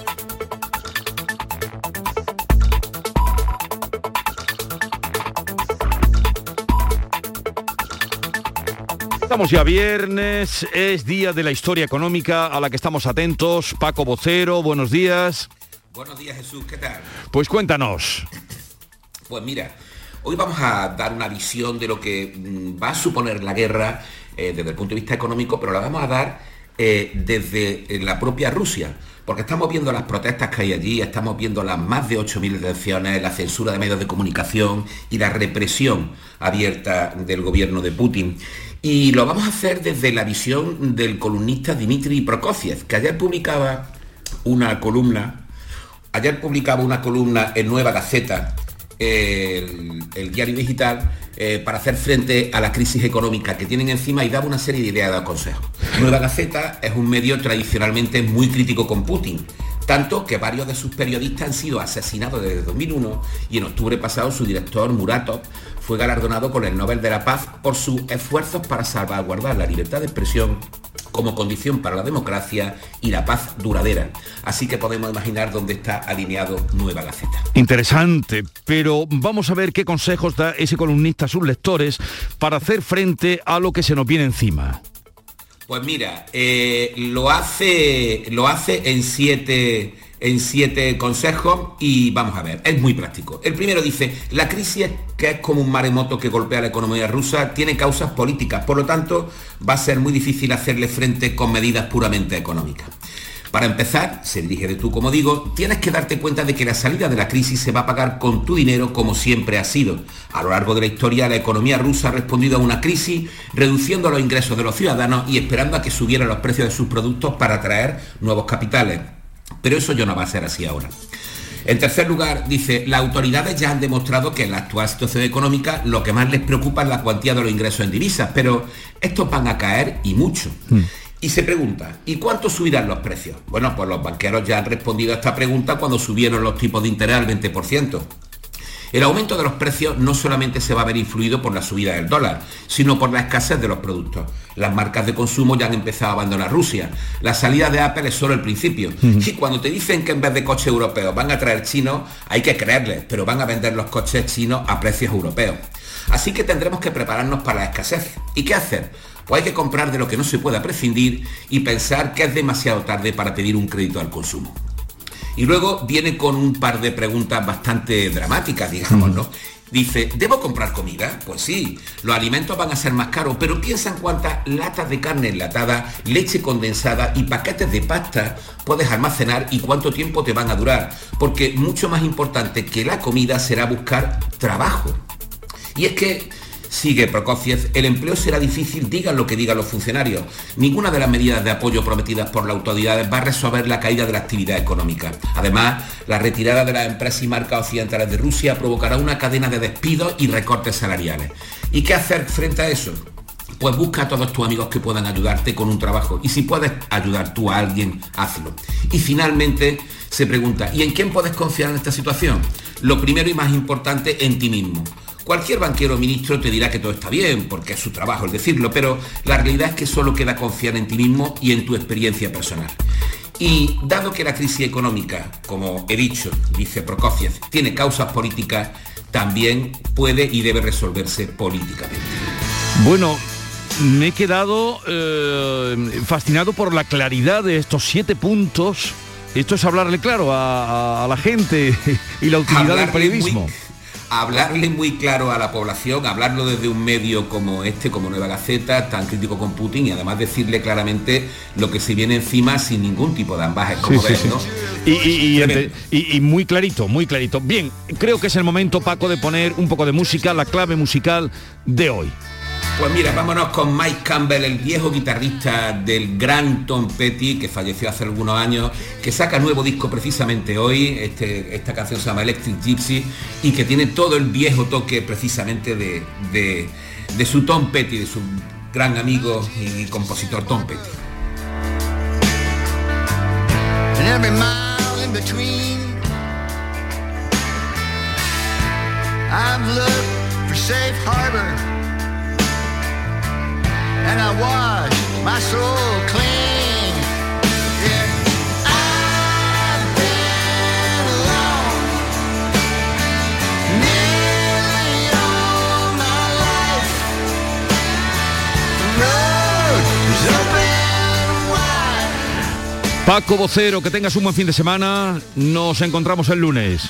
Estamos ya viernes, es día de la historia económica a la que estamos atentos. Paco Vocero, buenos días. Buenos días Jesús, ¿qué tal? Pues cuéntanos. Pues mira, hoy vamos a dar una visión de lo que mm, va a suponer la guerra eh, desde el punto de vista económico, pero la vamos a dar eh, desde eh, la propia Rusia. Porque estamos viendo las protestas que hay allí, estamos viendo las más de 8.000 detenciones, la censura de medios de comunicación y la represión abierta del gobierno de Putin. Y lo vamos a hacer desde la visión del columnista Dmitry Prokofiev, que ayer publicaba una columna, ayer publicaba una columna en Nueva Gaceta, el, el diario digital, eh, para hacer frente a la crisis económica que tienen encima y daba una serie de ideas de consejos. Nueva Gaceta es un medio tradicionalmente muy crítico con Putin, tanto que varios de sus periodistas han sido asesinados desde 2001 y en octubre pasado su director Muratov fue galardonado con el Nobel de la Paz por sus esfuerzos para salvaguardar la libertad de expresión como condición para la democracia y la paz duradera. Así que podemos imaginar dónde está alineado Nueva Gaceta. Interesante, pero vamos a ver qué consejos da ese columnista a sus lectores para hacer frente a lo que se nos viene encima. Pues mira, eh, lo, hace, lo hace en siete, en siete consejos y vamos a ver, es muy práctico. El primero dice, la crisis que es como un maremoto que golpea la economía rusa tiene causas políticas, por lo tanto va a ser muy difícil hacerle frente con medidas puramente económicas. Para empezar, se dirige de tú como digo, tienes que darte cuenta de que la salida de la crisis se va a pagar con tu dinero como siempre ha sido. A lo largo de la historia, la economía rusa ha respondido a una crisis reduciendo los ingresos de los ciudadanos y esperando a que subieran los precios de sus productos para atraer nuevos capitales. Pero eso ya no va a ser así ahora. En tercer lugar, dice, las autoridades ya han demostrado que en la actual situación económica lo que más les preocupa es la cuantía de los ingresos en divisas, pero estos van a caer y mucho. Y se pregunta, ¿y cuánto subirán los precios? Bueno, pues los banqueros ya han respondido a esta pregunta cuando subieron los tipos de interés al 20%. El aumento de los precios no solamente se va a ver influido por la subida del dólar, sino por la escasez de los productos. Las marcas de consumo ya han empezado a abandonar Rusia. La salida de Apple es solo el principio. Y cuando te dicen que en vez de coches europeos van a traer chinos, hay que creerles, pero van a vender los coches chinos a precios europeos. Así que tendremos que prepararnos para la escasez. ¿Y qué hacer? Pues hay que comprar de lo que no se pueda prescindir y pensar que es demasiado tarde para pedir un crédito al consumo. Y luego viene con un par de preguntas bastante dramáticas, digamos, ¿no? Dice, ¿debo comprar comida? Pues sí, los alimentos van a ser más caros, pero piensa en cuántas latas de carne enlatada, leche condensada y paquetes de pasta puedes almacenar y cuánto tiempo te van a durar. Porque mucho más importante que la comida será buscar trabajo. Y es que Sigue Prokofiev, el empleo será difícil, digan lo que digan los funcionarios. Ninguna de las medidas de apoyo prometidas por las autoridades va a resolver la caída de la actividad económica. Además, la retirada de las empresas y marcas occidentales de Rusia provocará una cadena de despidos y recortes salariales. ¿Y qué hacer frente a eso? Pues busca a todos tus amigos que puedan ayudarte con un trabajo y si puedes ayudar tú a alguien, hazlo. Y finalmente se pregunta, ¿y en quién puedes confiar en esta situación? Lo primero y más importante, en ti mismo. Cualquier banquero o ministro te dirá que todo está bien, porque es su trabajo el decirlo, pero la realidad es que solo queda confiar en ti mismo y en tu experiencia personal. Y dado que la crisis económica, como he dicho, dice Prokofiev, tiene causas políticas, también puede y debe resolverse políticamente. Bueno, me he quedado eh, fascinado por la claridad de estos siete puntos. Esto es hablarle claro a, a- a la gente y la utilidad del periodismo. muy- hablarle muy claro a la población, hablarlo desde un medio como este, como Nueva Gaceta, tan crítico con Putin y además decirle claramente lo que se viene encima sin ningún tipo de ambajes, como Sí, ves, sí. ¿no? Y- y muy clarito, muy clarito. Bien, creo que es el momento, Paco, de poner un poco de música, la clave musical de hoy. Pues mira, vámonos con Mike Campbell, el viejo guitarrista del gran Tom Petty, que falleció hace algunos años, que saca nuevo disco precisamente hoy, este- esta canción se llama Electric Gypsy, y que tiene todo el viejo toque precisamente de, de- su Tom Petty, de su gran amigo y compositor Tom Petty. Paco Vocero, que tengas un buen fin de semana. Nos encontramos el lunes.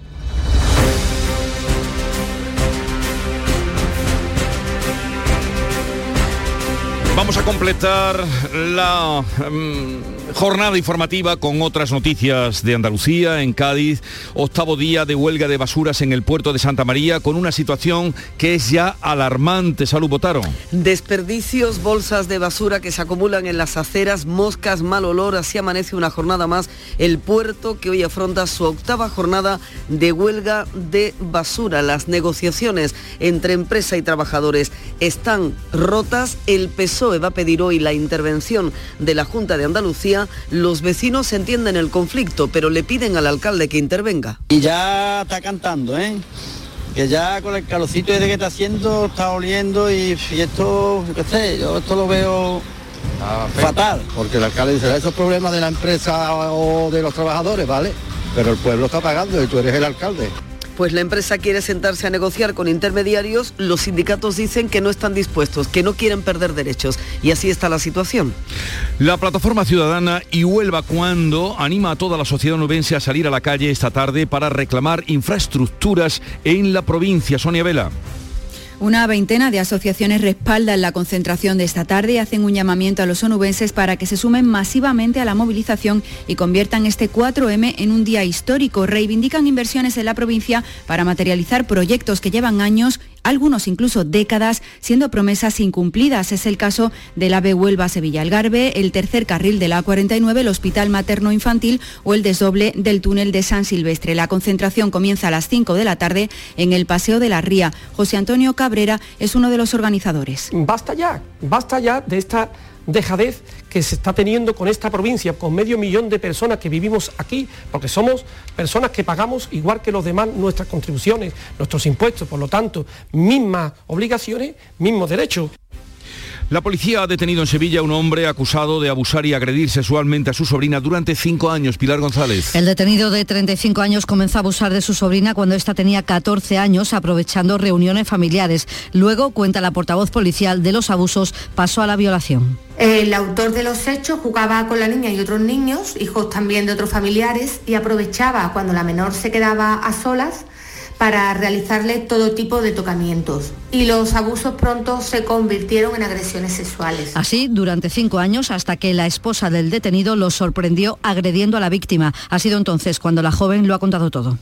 Vamos a completar la mm, jornada informativa con otras noticias de Andalucía, en Cádiz, octavo día de huelga de basuras en el puerto de Santa María, con una situación que es ya alarmante. Salud, Botaro. Desperdicios, bolsas de basura que se acumulan en las aceras, moscas, mal olor, así amanece una jornada más el puerto que hoy afronta su octava jornada de huelga de basura. Las negociaciones entre empresa y trabajadores están rotas. El PSOE va a pedir hoy la intervención de la Junta de Andalucía. Los vecinos entienden el conflicto, pero le piden al alcalde que intervenga. Y ya está cantando, ¿eh? Que ya con el calorcito ese que está haciendo, está oliendo y, y esto, yo qué sé, yo esto lo veo fatal. Porque el alcalde dice, esos problemas de la empresa o de los trabajadores, ¿vale? Pero el pueblo está pagando y tú eres el alcalde. Pues la empresa quiere sentarse a negociar con intermediarios, los sindicatos dicen que no están dispuestos, que no quieren perder derechos. Y así está la situación. La plataforma ciudadana y Huelva cuando anima a toda la sociedad nubense a salir a la calle esta tarde para reclamar infraestructuras en la provincia. Sonia Vela. Una veintena de asociaciones respaldan la concentración de esta tarde y hacen un llamamiento a los onubenses para que se sumen masivamente a la movilización y conviertan este 4M en un día histórico. Reivindican inversiones en la provincia para materializar proyectos que llevan años algunos incluso décadas, siendo promesas incumplidas. Es el caso del AVE Huelva-Sevilla Algarve, el tercer carril de la A49, el Hospital Materno Infantil o el desdoble del túnel de San Silvestre. La concentración comienza a las 5 de la tarde en el Paseo de la Ría. José Antonio Cabrera es uno de los organizadores. Basta ya, basta ya de esta dejadez que se está teniendo con esta provincia, con medio millón de personas que vivimos aquí, porque somos personas que pagamos igual que los demás nuestras contribuciones, nuestros impuestos, por lo tanto, mismas obligaciones, mismos derechos. La policía ha detenido en Sevilla a un hombre acusado de abusar y agredir sexualmente a su sobrina durante cinco años. Pilar González. El detenido de 35 años comenzó a abusar de su sobrina cuando ésta tenía 14 años, aprovechando reuniones familiares. Luego, cuenta la portavoz policial de los abusos, pasó a la violación. El autor de los hechos jugaba con la niña y otros niños, hijos también de otros familiares, y aprovechaba cuando la menor se quedaba a solas para realizarle todo tipo de tocamientos. Y los abusos pronto se convirtieron en agresiones sexuales. Así, durante cinco años, hasta que la esposa del detenido lo sorprendió agrediendo a la víctima. Ha sido entonces cuando la joven lo ha contado todo.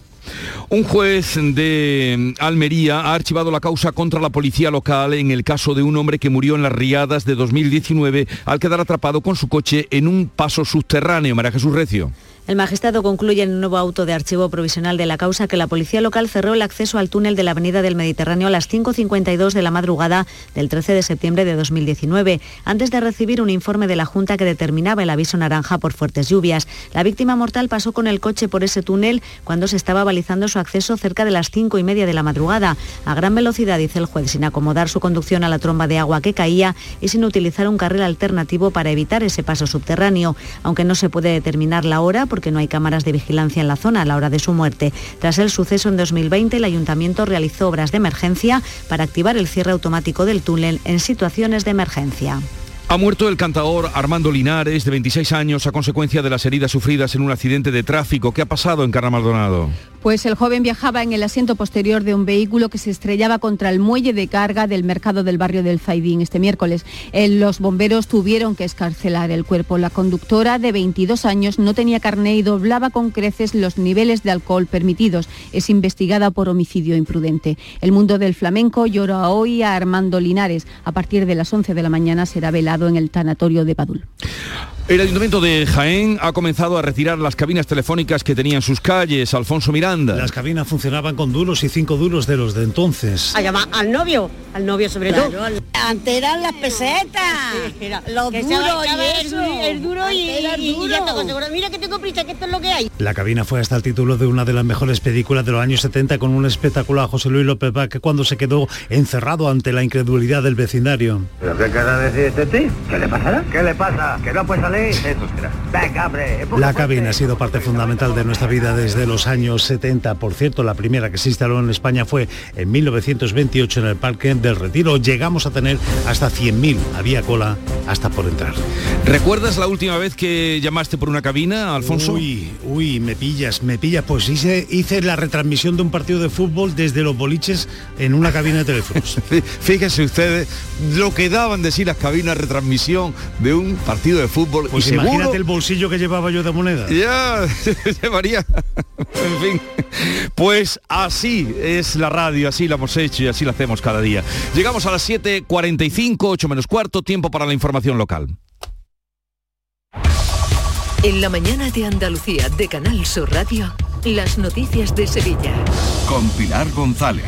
Un juez de Almería ha archivado la causa contra la policía local en el caso de un hombre que murió en las riadas de 2019 al quedar atrapado con su coche en un paso subterráneo. María Jesús Recio. El magistrado concluye en un nuevo auto de archivo provisional de la causa que la policía local cerró el acceso al túnel de la Avenida del Mediterráneo a las 5.52 de la madrugada del 13 de septiembre de 2019, antes de recibir un informe de la Junta que determinaba el aviso naranja por fuertes lluvias. La víctima mortal pasó con el coche por ese túnel cuando se estaba balizando su acceso cerca de las 5 y media de la madrugada, a gran velocidad, dice el juez, sin acomodar su conducción a la tromba de agua que caía y sin utilizar un carril alternativo para evitar ese paso subterráneo, aunque no se puede determinar la hora no hay cámaras de vigilancia en la zona a la hora de su muerte. Tras el suceso en 2020, el ayuntamiento realizó obras de emergencia para activar el cierre automático del túnel en situaciones de emergencia. Ha muerto el cantador Armando Linares, de 26 años, a consecuencia de las heridas sufridas en un accidente de tráfico. ¿Qué ha pasado en Carra Maldonado? Pues el joven viajaba en el asiento posterior de un vehículo que se estrellaba contra el muelle de carga del mercado del barrio del Zaidín este miércoles. El- los bomberos tuvieron que escarcelar el cuerpo. La conductora de 22 años no tenía carné y doblaba con creces los niveles de alcohol permitidos. Es investigada por homicidio imprudente. El mundo del flamenco llora hoy a Armando Linares. A partir de las 11 de la mañana será velado en el tanatorio de Padul. El Ayuntamiento de Jaén ha comenzado a retirar las cabinas telefónicas que tenía en sus calles. Alfonso Miranda. Las cabinas funcionaban con duros y cinco duros de los de entonces. A llamar al novio, al novio sobre todo. Antes eran las pesetas, los Que duros y el eso. duro- el duro y, y- duro. ya está. Mira que tengo prisa, que esto es lo que hay. La cabina fue hasta el título de una de las mejores películas de los años 70 con un espectáculo a José Luis López que cuando se quedó encerrado ante la incredulidad del vecindario. ¿Pero qué querrá decir este tío? ¿Qué le pasará? ¿Qué le pasa? ¿Que no puede salir? La cabina ha sido parte fundamental de nuestra vida desde los años 70. Por cierto, la primera que se instaló en España fue en 1928 en el Parque del Retiro. Llegamos a tener hasta 100.000. Había cola hasta por entrar. ¿Recuerdas la última vez que llamaste por una cabina, Alfonso? Uy, uy, me pillas, me pillas. Pues hice, hice la retransmisión de un partido de fútbol desde los boliches en una cabina de teléfonos. Fíjense ustedes lo que daban de sí las cabinas de retransmisión de un partido de fútbol. Pues y imagínate seguro- el bolsillo que llevaba yo de moneda. Ya, llevaría. En fin. Pues así es la radio, así la hemos hecho y así la hacemos cada día. Llegamos a las 7.45, 8 menos cuarto, tiempo para la información local. En la mañana de Andalucía de Canal Sur Radio, las noticias de Sevilla. Con Pilar González.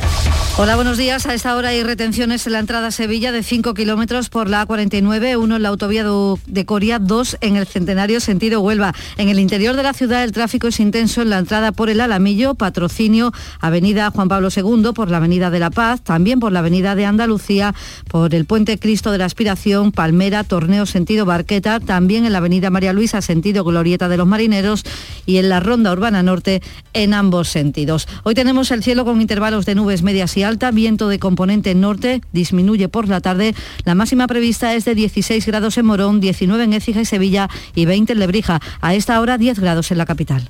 Hola, buenos días. A esta hora hay retenciones en la entrada a Sevilla de 5 kilómetros por la A49, uno en la autovía de Coria, dos en el Centenario sentido Huelva. En el interior de la ciudad el tráfico es intenso en la entrada por el Alamillo, Patrocinio, Avenida Juan Pablo II, por la Avenida de la Paz, también por la Avenida de Andalucía, por el Puente Cristo de la Aspiración, Palmera, Torneo sentido Barqueta, también en la Avenida María Luisa sentido Glorieta de los Marineros y en la Ronda Urbana Norte en ambos sentidos. Hoy tenemos el cielo con intervalos de nubes medias y alta, viento de componente norte, disminuye por la tarde. La máxima prevista es de 16 grados en Morón, 19 en Écija y Sevilla y 20 en Lebrija. A esta hora 10 grados en la capital.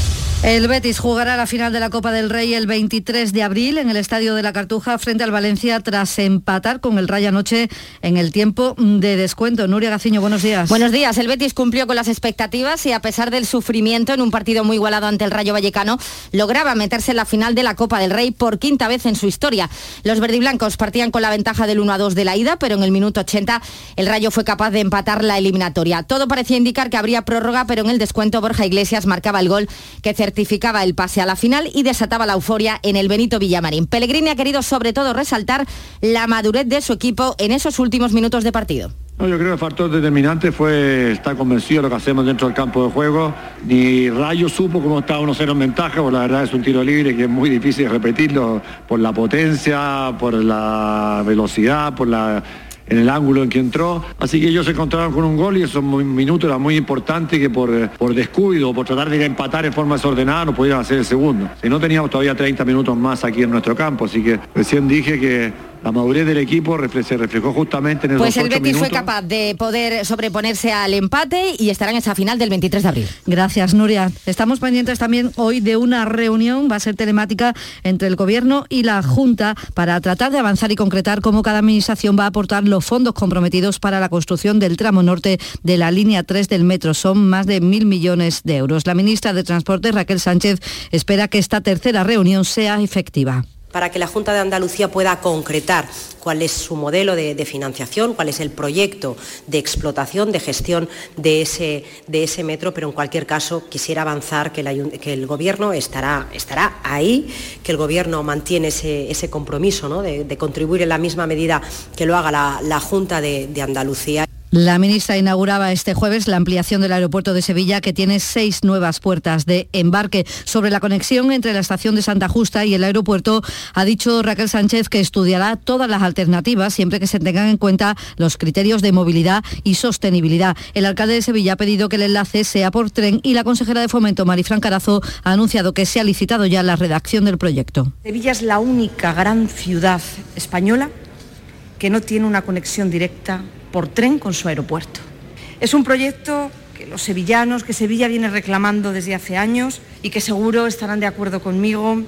El Betis jugará la final de la Copa del Rey el 23 de abril en el Estadio de la Cartuja frente al Valencia tras empatar con el Rayo anoche en el tiempo de descuento. Nuria Gaciño, buenos días. Buenos días. El Betis cumplió con las expectativas y a pesar del sufrimiento en un partido muy igualado ante el Rayo Vallecano, lograba meterse en la final de la Copa del Rey por quinta vez en su historia. Los verdiblancos partían con la ventaja del 1 a 2 de la ida, pero en el minuto 80 el Rayo fue capaz de empatar la eliminatoria. Todo parecía indicar que habría prórroga, pero en el descuento Borja Iglesias marcaba el gol que certificaba el pase a la final y desataba la euforia en el Benito Villamarín. Pellegrini ha querido sobre todo resaltar la madurez de su equipo en esos últimos minutos de partido. No, yo creo que el factor determinante fue estar convencido de lo que hacemos dentro del campo de juego. Ni Rayo supo cómo estaba 1-0 en ventaja, porque la verdad es un tiro libre que es muy difícil repetirlo por la potencia, por la velocidad, por la en el ángulo en que entró. Así que ellos se encontraron con un gol y esos minutos era muy importante que por, eh, por descuido, por tratar de empatar en forma desordenada, no pudieran hacer el segundo. Si no teníamos todavía 30 minutos más aquí en nuestro campo, así que recién dije que la madurez del equipo se reflejó justamente en esos Pues el Betis fue capaz de poder sobreponerse al empate y estará en esa final del 23 de abril. Gracias, Nuria. Estamos pendientes también hoy de una reunión, va a ser telemática, entre el Gobierno y la Junta para tratar de avanzar y concretar cómo cada administración va a aportar los fondos comprometidos para la construcción del tramo norte de la línea 3 del metro. Son más de mil millones de euros. La ministra de Transporte, Raquel Sánchez, espera que esta tercera reunión sea efectiva. Para que la Junta de Andalucía pueda concretar cuál es su modelo de, financiación, cuál es el proyecto de explotación, de gestión de ese, metro, pero en cualquier caso quisiera avanzar que el, Gobierno estará, ahí, que el Gobierno mantiene ese, compromiso de, contribuir en la misma medida que lo haga la, Junta de Andalucía. La ministra inauguraba este jueves la ampliación del aeropuerto de Sevilla que tiene seis nuevas puertas de embarque. Sobre la conexión entre la estación de Santa Justa y el aeropuerto, ha dicho Raquel Sánchez que estudiará todas las alternativas siempre que se tengan en cuenta los criterios de movilidad y sostenibilidad. El alcalde de Sevilla ha pedido que el enlace sea por tren y la consejera de Fomento, Marifran Carazo, ha anunciado que se ha licitado ya la redacción del proyecto. Sevilla es la única gran ciudad española que no tiene una conexión directa por tren con su aeropuerto. Es un proyecto que los sevillanos, que Sevilla viene reclamando desde hace años y que seguro estarán de acuerdo conmigo,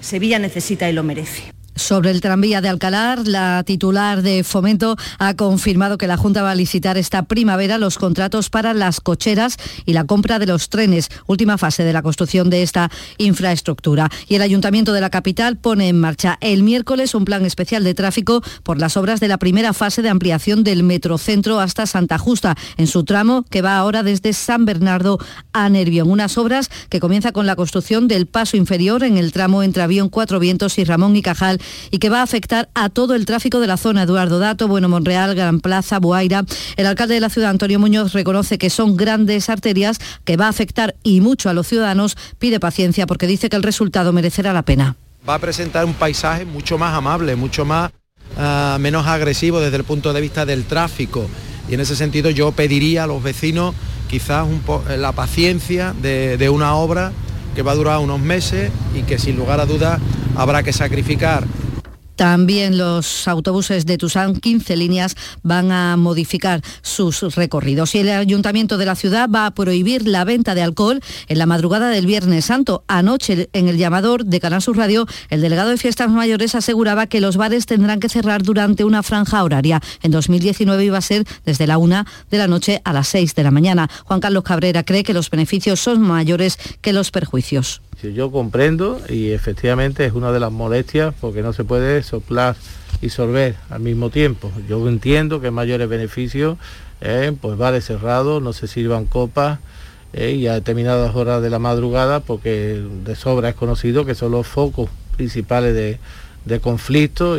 Sevilla necesita y lo merece. Sobre el tranvía de Alcalar, la titular de Fomento ha confirmado que la Junta va a licitar esta primavera los contratos para las cocheras y la compra de los trenes, última fase de la construcción de esta infraestructura. Y el Ayuntamiento de la capital pone en marcha el miércoles un plan especial de tráfico por las obras de la primera fase de ampliación del Metrocentro hasta Santa Justa, en su tramo que va ahora desde San Bernardo a Nervión. Unas obras que comienza con la construcción del paso inferior en el tramo entre Avión Cuatro Vientos y Ramón y Cajal y que va a afectar a todo el tráfico de la zona. Eduardo Dato, Bueno Monreal, Gran Plaza, Boaira. El alcalde de la ciudad, Antonio Muñoz, reconoce que son grandes arterias que va a afectar y mucho a los ciudadanos. Pide paciencia porque dice que el resultado merecerá la pena. Va a presentar un paisaje mucho más amable, mucho más uh, menos agresivo desde el punto de vista del tráfico. Y en ese sentido yo pediría a los vecinos quizás un la paciencia de, de una obra que va a durar unos meses y que sin lugar a dudas habrá que sacrificar también los autobuses de Tusán, 15 líneas, van a modificar sus recorridos. Y el Ayuntamiento de la ciudad va a prohibir la venta de alcohol en la madrugada del Viernes Santo. Anoche, en el llamador de Canal Sur Radio, el delegado de Fiestas Mayores aseguraba que los bares tendrán que cerrar durante una franja horaria. En 2019 iba a ser desde la una de la noche a las 6 de la mañana. Juan Carlos Cabrera cree que los beneficios son mayores que los perjuicios. Yo comprendo y efectivamente es una de las molestias porque no se puede soplar y sorber al mismo tiempo. Yo entiendo que mayores beneficios, eh, pues vale cerrado, no se sirvan copas eh, y a determinadas horas de la madrugada porque de sobra es conocido que son los focos principales de, de conflicto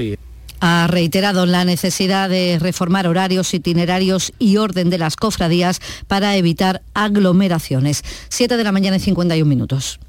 ha reiterado la necesidad de reformar horarios, itinerarios y orden de las cofradías para evitar aglomeraciones. 7 de la mañana y 51 minutos.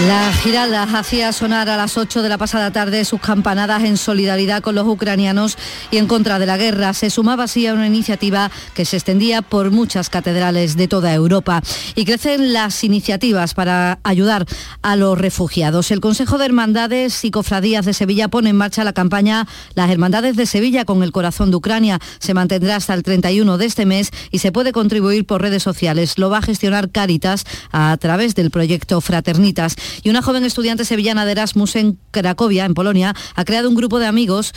La Giralda hacía sonar a las 8 de la pasada tarde sus campanadas en solidaridad con los ucranianos y en contra de la guerra. Se sumaba así a una iniciativa que se extendía por muchas catedrales de toda Europa. Y crecen las iniciativas para ayudar a los refugiados. El Consejo de Hermandades y Cofradías de Sevilla pone en marcha la campaña Las Hermandades de Sevilla con el corazón de Ucrania. Se mantendrá hasta el 31 de este mes y se puede contribuir por redes sociales. Lo va a gestionar Caritas a través del proyecto Fraternitas. Y una joven estudiante sevillana de Erasmus en Cracovia, en Polonia, ha creado un grupo de amigos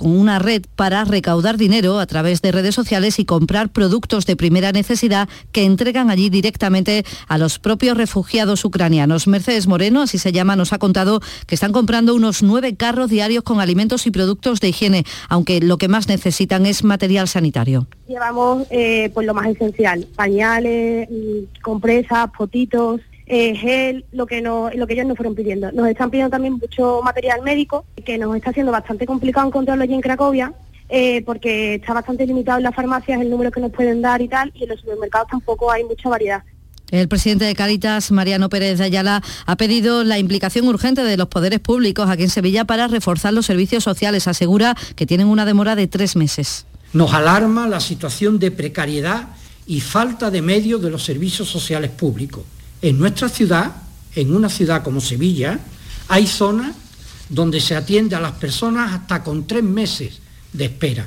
con una red para recaudar dinero a través de redes sociales y comprar productos de primera necesidad que entregan allí directamente a los propios refugiados ucranianos. Mercedes Moreno, así se llama, nos ha contado que están comprando unos nueve carros diarios con alimentos y productos de higiene, aunque lo que más necesitan es material sanitario. Llevamos eh, pues lo más esencial, pañales, mm, compresas, potitos, eh, gel, lo que, no, lo que ellos nos fueron pidiendo. Nos están pidiendo también mucho material médico, que nos está haciendo bastante complicado encontrarlo allí en Cracovia, eh, porque está bastante limitado en las farmacias el número que nos pueden dar y tal, y en los supermercados tampoco hay mucha variedad. El presidente de Caritas, Mariano Pérez de Ayala, ha pedido la implicación urgente de los poderes públicos aquí en Sevilla para reforzar los servicios sociales. Asegura que tienen una demora de tres meses. Nos alarma la situación de precariedad y falta de medios de los servicios sociales públicos. En nuestra ciudad, en una ciudad como Sevilla, hay zonas donde se atiende a las personas hasta con tres meses de espera.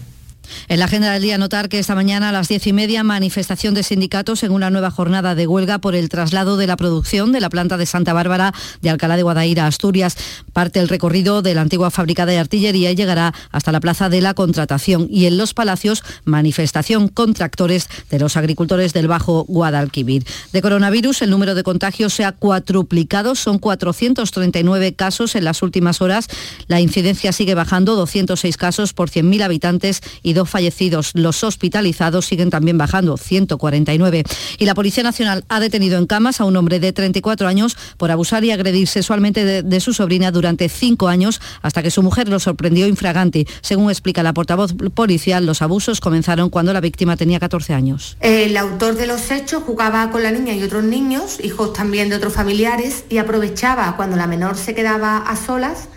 En la agenda del día notar que esta mañana a las diez y media manifestación de sindicatos en una nueva jornada de huelga por el traslado de la producción de la planta de Santa Bárbara de Alcalá de Guadaira a Asturias. Parte el recorrido de la antigua fábrica de artillería y llegará hasta la plaza de la contratación. Y en Los Palacios, manifestación con tractores de los agricultores del Bajo Guadalquivir. De coronavirus, el número de contagios se ha cuatruplicado. Son 439 casos en las últimas horas. La incidencia sigue bajando, 206 casos por 100.000 habitantes y dos fallecidos. Los hospitalizados siguen también bajando, 149. Y la Policía Nacional ha detenido en camas a un hombre de 34 años por abusar y agredir sexualmente de, de su sobrina durante cinco años hasta que su mujer lo sorprendió infraganti. Según explica la portavoz policial, los abusos comenzaron cuando la víctima tenía 14 años. El autor de los hechos jugaba con la niña y otros niños, hijos también de otros familiares, y aprovechaba cuando la menor se quedaba a solas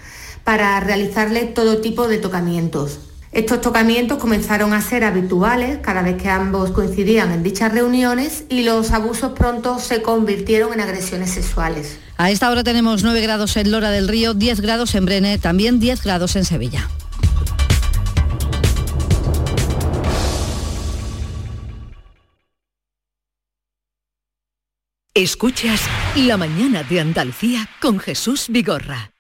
para realizarle todo tipo de tocamientos. Estos tocamientos comenzaron a ser habituales cada vez que ambos coincidían en dichas reuniones y los abusos pronto se convirtieron en agresiones sexuales. A esta hora tenemos 9 grados en Lora del Río, 10 grados en Brene, también 10 grados en Sevilla. Escuchas La mañana de Andalucía con Jesús Vigorra,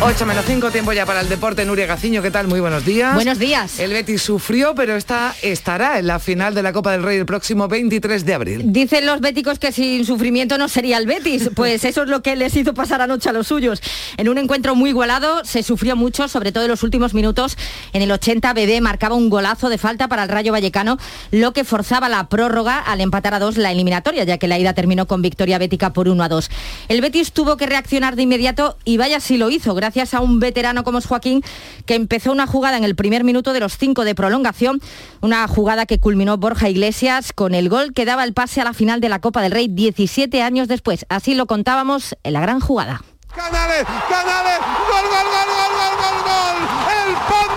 8 menos 5, tiempo ya para el deporte. Nuria Gaciño, ¿qué tal? Muy buenos días. Buenos días. El Betis sufrió, pero está, estará en la final de la Copa del Rey el próximo 23 de abril. Dicen los béticos que sin sufrimiento no sería el Betis. Pues eso es lo que les hizo pasar anoche a los suyos. En un encuentro muy igualado se sufrió mucho, sobre todo en los últimos minutos. En el 80 Bebé marcaba un golazo de falta para el Rayo Vallecano, lo que forzaba la prórroga al empatar a dos la eliminatoria, ya que la ida terminó con victoria bética por 1 a 2. El Betis tuvo que reaccionar de inmediato y vaya si lo hizo, gracias a un veterano como es Joaquín, que empezó una jugada en el primer minuto de los cinco de prolongación, una jugada que culminó Borja Iglesias con el gol que daba el pase a la final de la Copa del Rey 17 años después. Así lo contábamos en la gran jugada. Canales, Canales, gol, gol, gol, gol, gol, gol, gol, el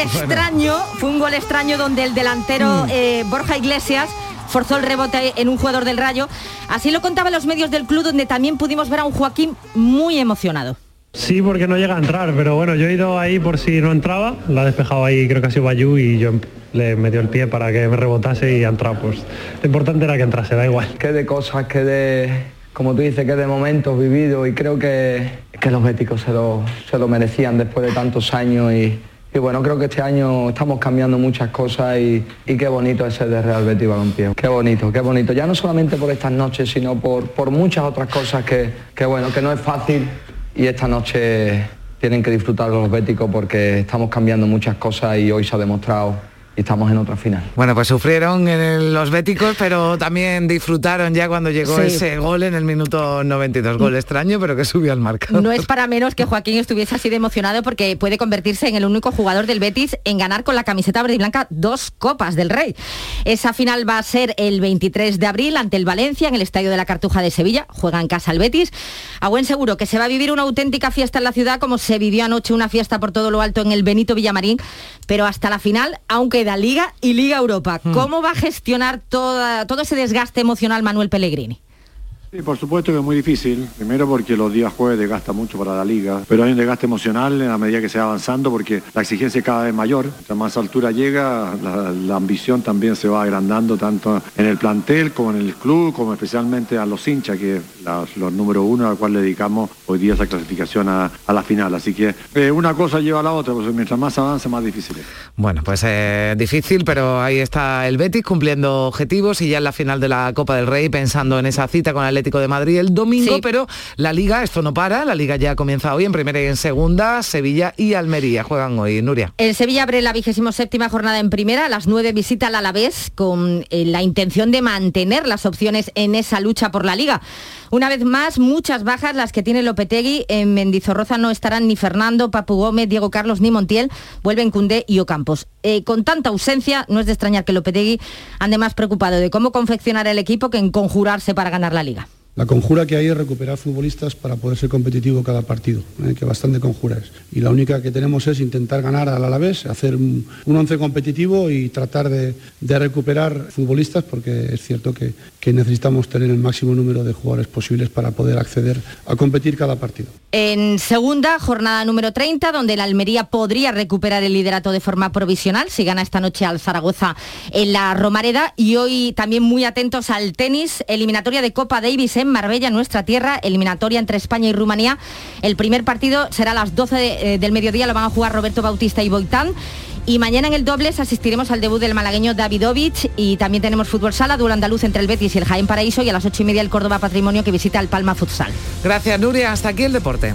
extraño, fue un gol extraño donde el delantero eh, Borja Iglesias forzó el rebote en un jugador del Rayo. Así lo contaban los medios del club donde también pudimos ver a un Joaquín muy emocionado. Sí, porque no llega a entrar, pero bueno, yo he ido ahí por si no entraba, la ha despejado ahí, creo que ha sido Bayú y yo le metió el pie para que me rebotase y ha entrado. Pues lo importante era que entrase, da igual. que de cosas, que de, como tú dices, que de momentos vividos y creo que, que los béticos se lo, se lo merecían después de tantos años y, y bueno, creo que este año estamos cambiando muchas cosas y, y qué bonito es ser de Real Betis Balompié. Qué bonito, qué bonito. Ya no solamente por estas noches, sino por, por muchas otras cosas que, que bueno, que no es fácil y esta noche tienen que disfrutar los béticos porque estamos cambiando muchas cosas y hoy se ha demostrado y estamos en otra final. Bueno, pues sufrieron en el- los béticos, pero también disfrutaron ya cuando llegó Sí. ese gol en el minuto 92. Gol extraño, pero que subió al marcador. No es para menos que Joaquín estuviese así de emocionado porque puede convertirse en el único jugador del Betis en ganar con la camiseta verde y blanca dos copas del Rey. Esa final va a ser el 23 de abril ante el Valencia en el Estadio de la Cartuja de Sevilla. Juega en casa el Betis. A buen seguro que se va a vivir una auténtica fiesta en la ciudad como se vivió anoche una fiesta por todo lo alto en el Benito Villamarín. Pero hasta la final aún queda Liga y Liga Europa. ¿Cómo va a gestionar toda- todo ese desgaste emocional Manuel Pellegrini? Sí, por supuesto que es muy difícil. Primero porque los días jueves desgasta mucho para la liga, pero hay un desgaste emocional en la medida que se va avanzando porque la exigencia es cada vez mayor. A más altura llega, la, ambición también se va agrandando tanto en el plantel como en el club, como especialmente a los hinchas, que es los número uno al cual le dedicamos hoy día esa clasificación a, a la final. Así que eh, una cosa lleva a la otra, pues mientras más avance, más difícil es. Bueno, pues eh, difícil, pero ahí está el Betis cumpliendo objetivos y ya en la final de la Copa del Rey pensando en esa cita con el Atlético de Madrid el domingo, pero la Liga, esto no para, la Liga ya comienza hoy en primera y en segunda, Sevilla y Almería juegan hoy, Nuria. El Sevilla abre la vigésimo séptima jornada en primera, a las nueve visita al Alavés con eh, la intención de mantener las opciones en esa lucha por la liga. Una vez más, muchas bajas las que tiene Lopetegui Lopetegui, en Mendizorroza no estarán ni Fernando, Papu Gómez, Diego Carlos ni Montiel, vuelven Cundé y Ocampos. Eh, con tanta ausencia, no es de extrañar que Lopetegui ande más preocupado de cómo confeccionar el equipo que en conjurarse para ganar la liga. La conjura que hay es recuperar futbolistas para poder ser competitivo cada partido, ¿eh? que bastante conjura es. Y la única que tenemos es intentar ganar al Alavés, hacer un, once competitivo y tratar de, de, recuperar futbolistas, porque es cierto que, que necesitamos tener el máximo número de jugadores posibles para poder acceder a competir cada partido. En segunda, jornada número 30, donde el Almería podría recuperar el liderato de forma provisional si gana esta noche al Zaragoza en la Romareda. Y hoy también muy atentos al tenis, eliminatoria de Copa Davis en Marbella, nuestra tierra, eliminatoria entre España y Rumanía. El primer partido será a las 12 de, eh, del mediodía, lo van a jugar Roberto Bautista y Boitán. Y mañana en el dobles asistiremos al debut del malagueño Davidovich y también tenemos fútbol sala, duelo andaluz entre el Betis y el Jaén Paraíso y a las ocho y media el Córdoba Patrimonio que visita el Palma Futsal. Gracias Nuria, hasta aquí el deporte.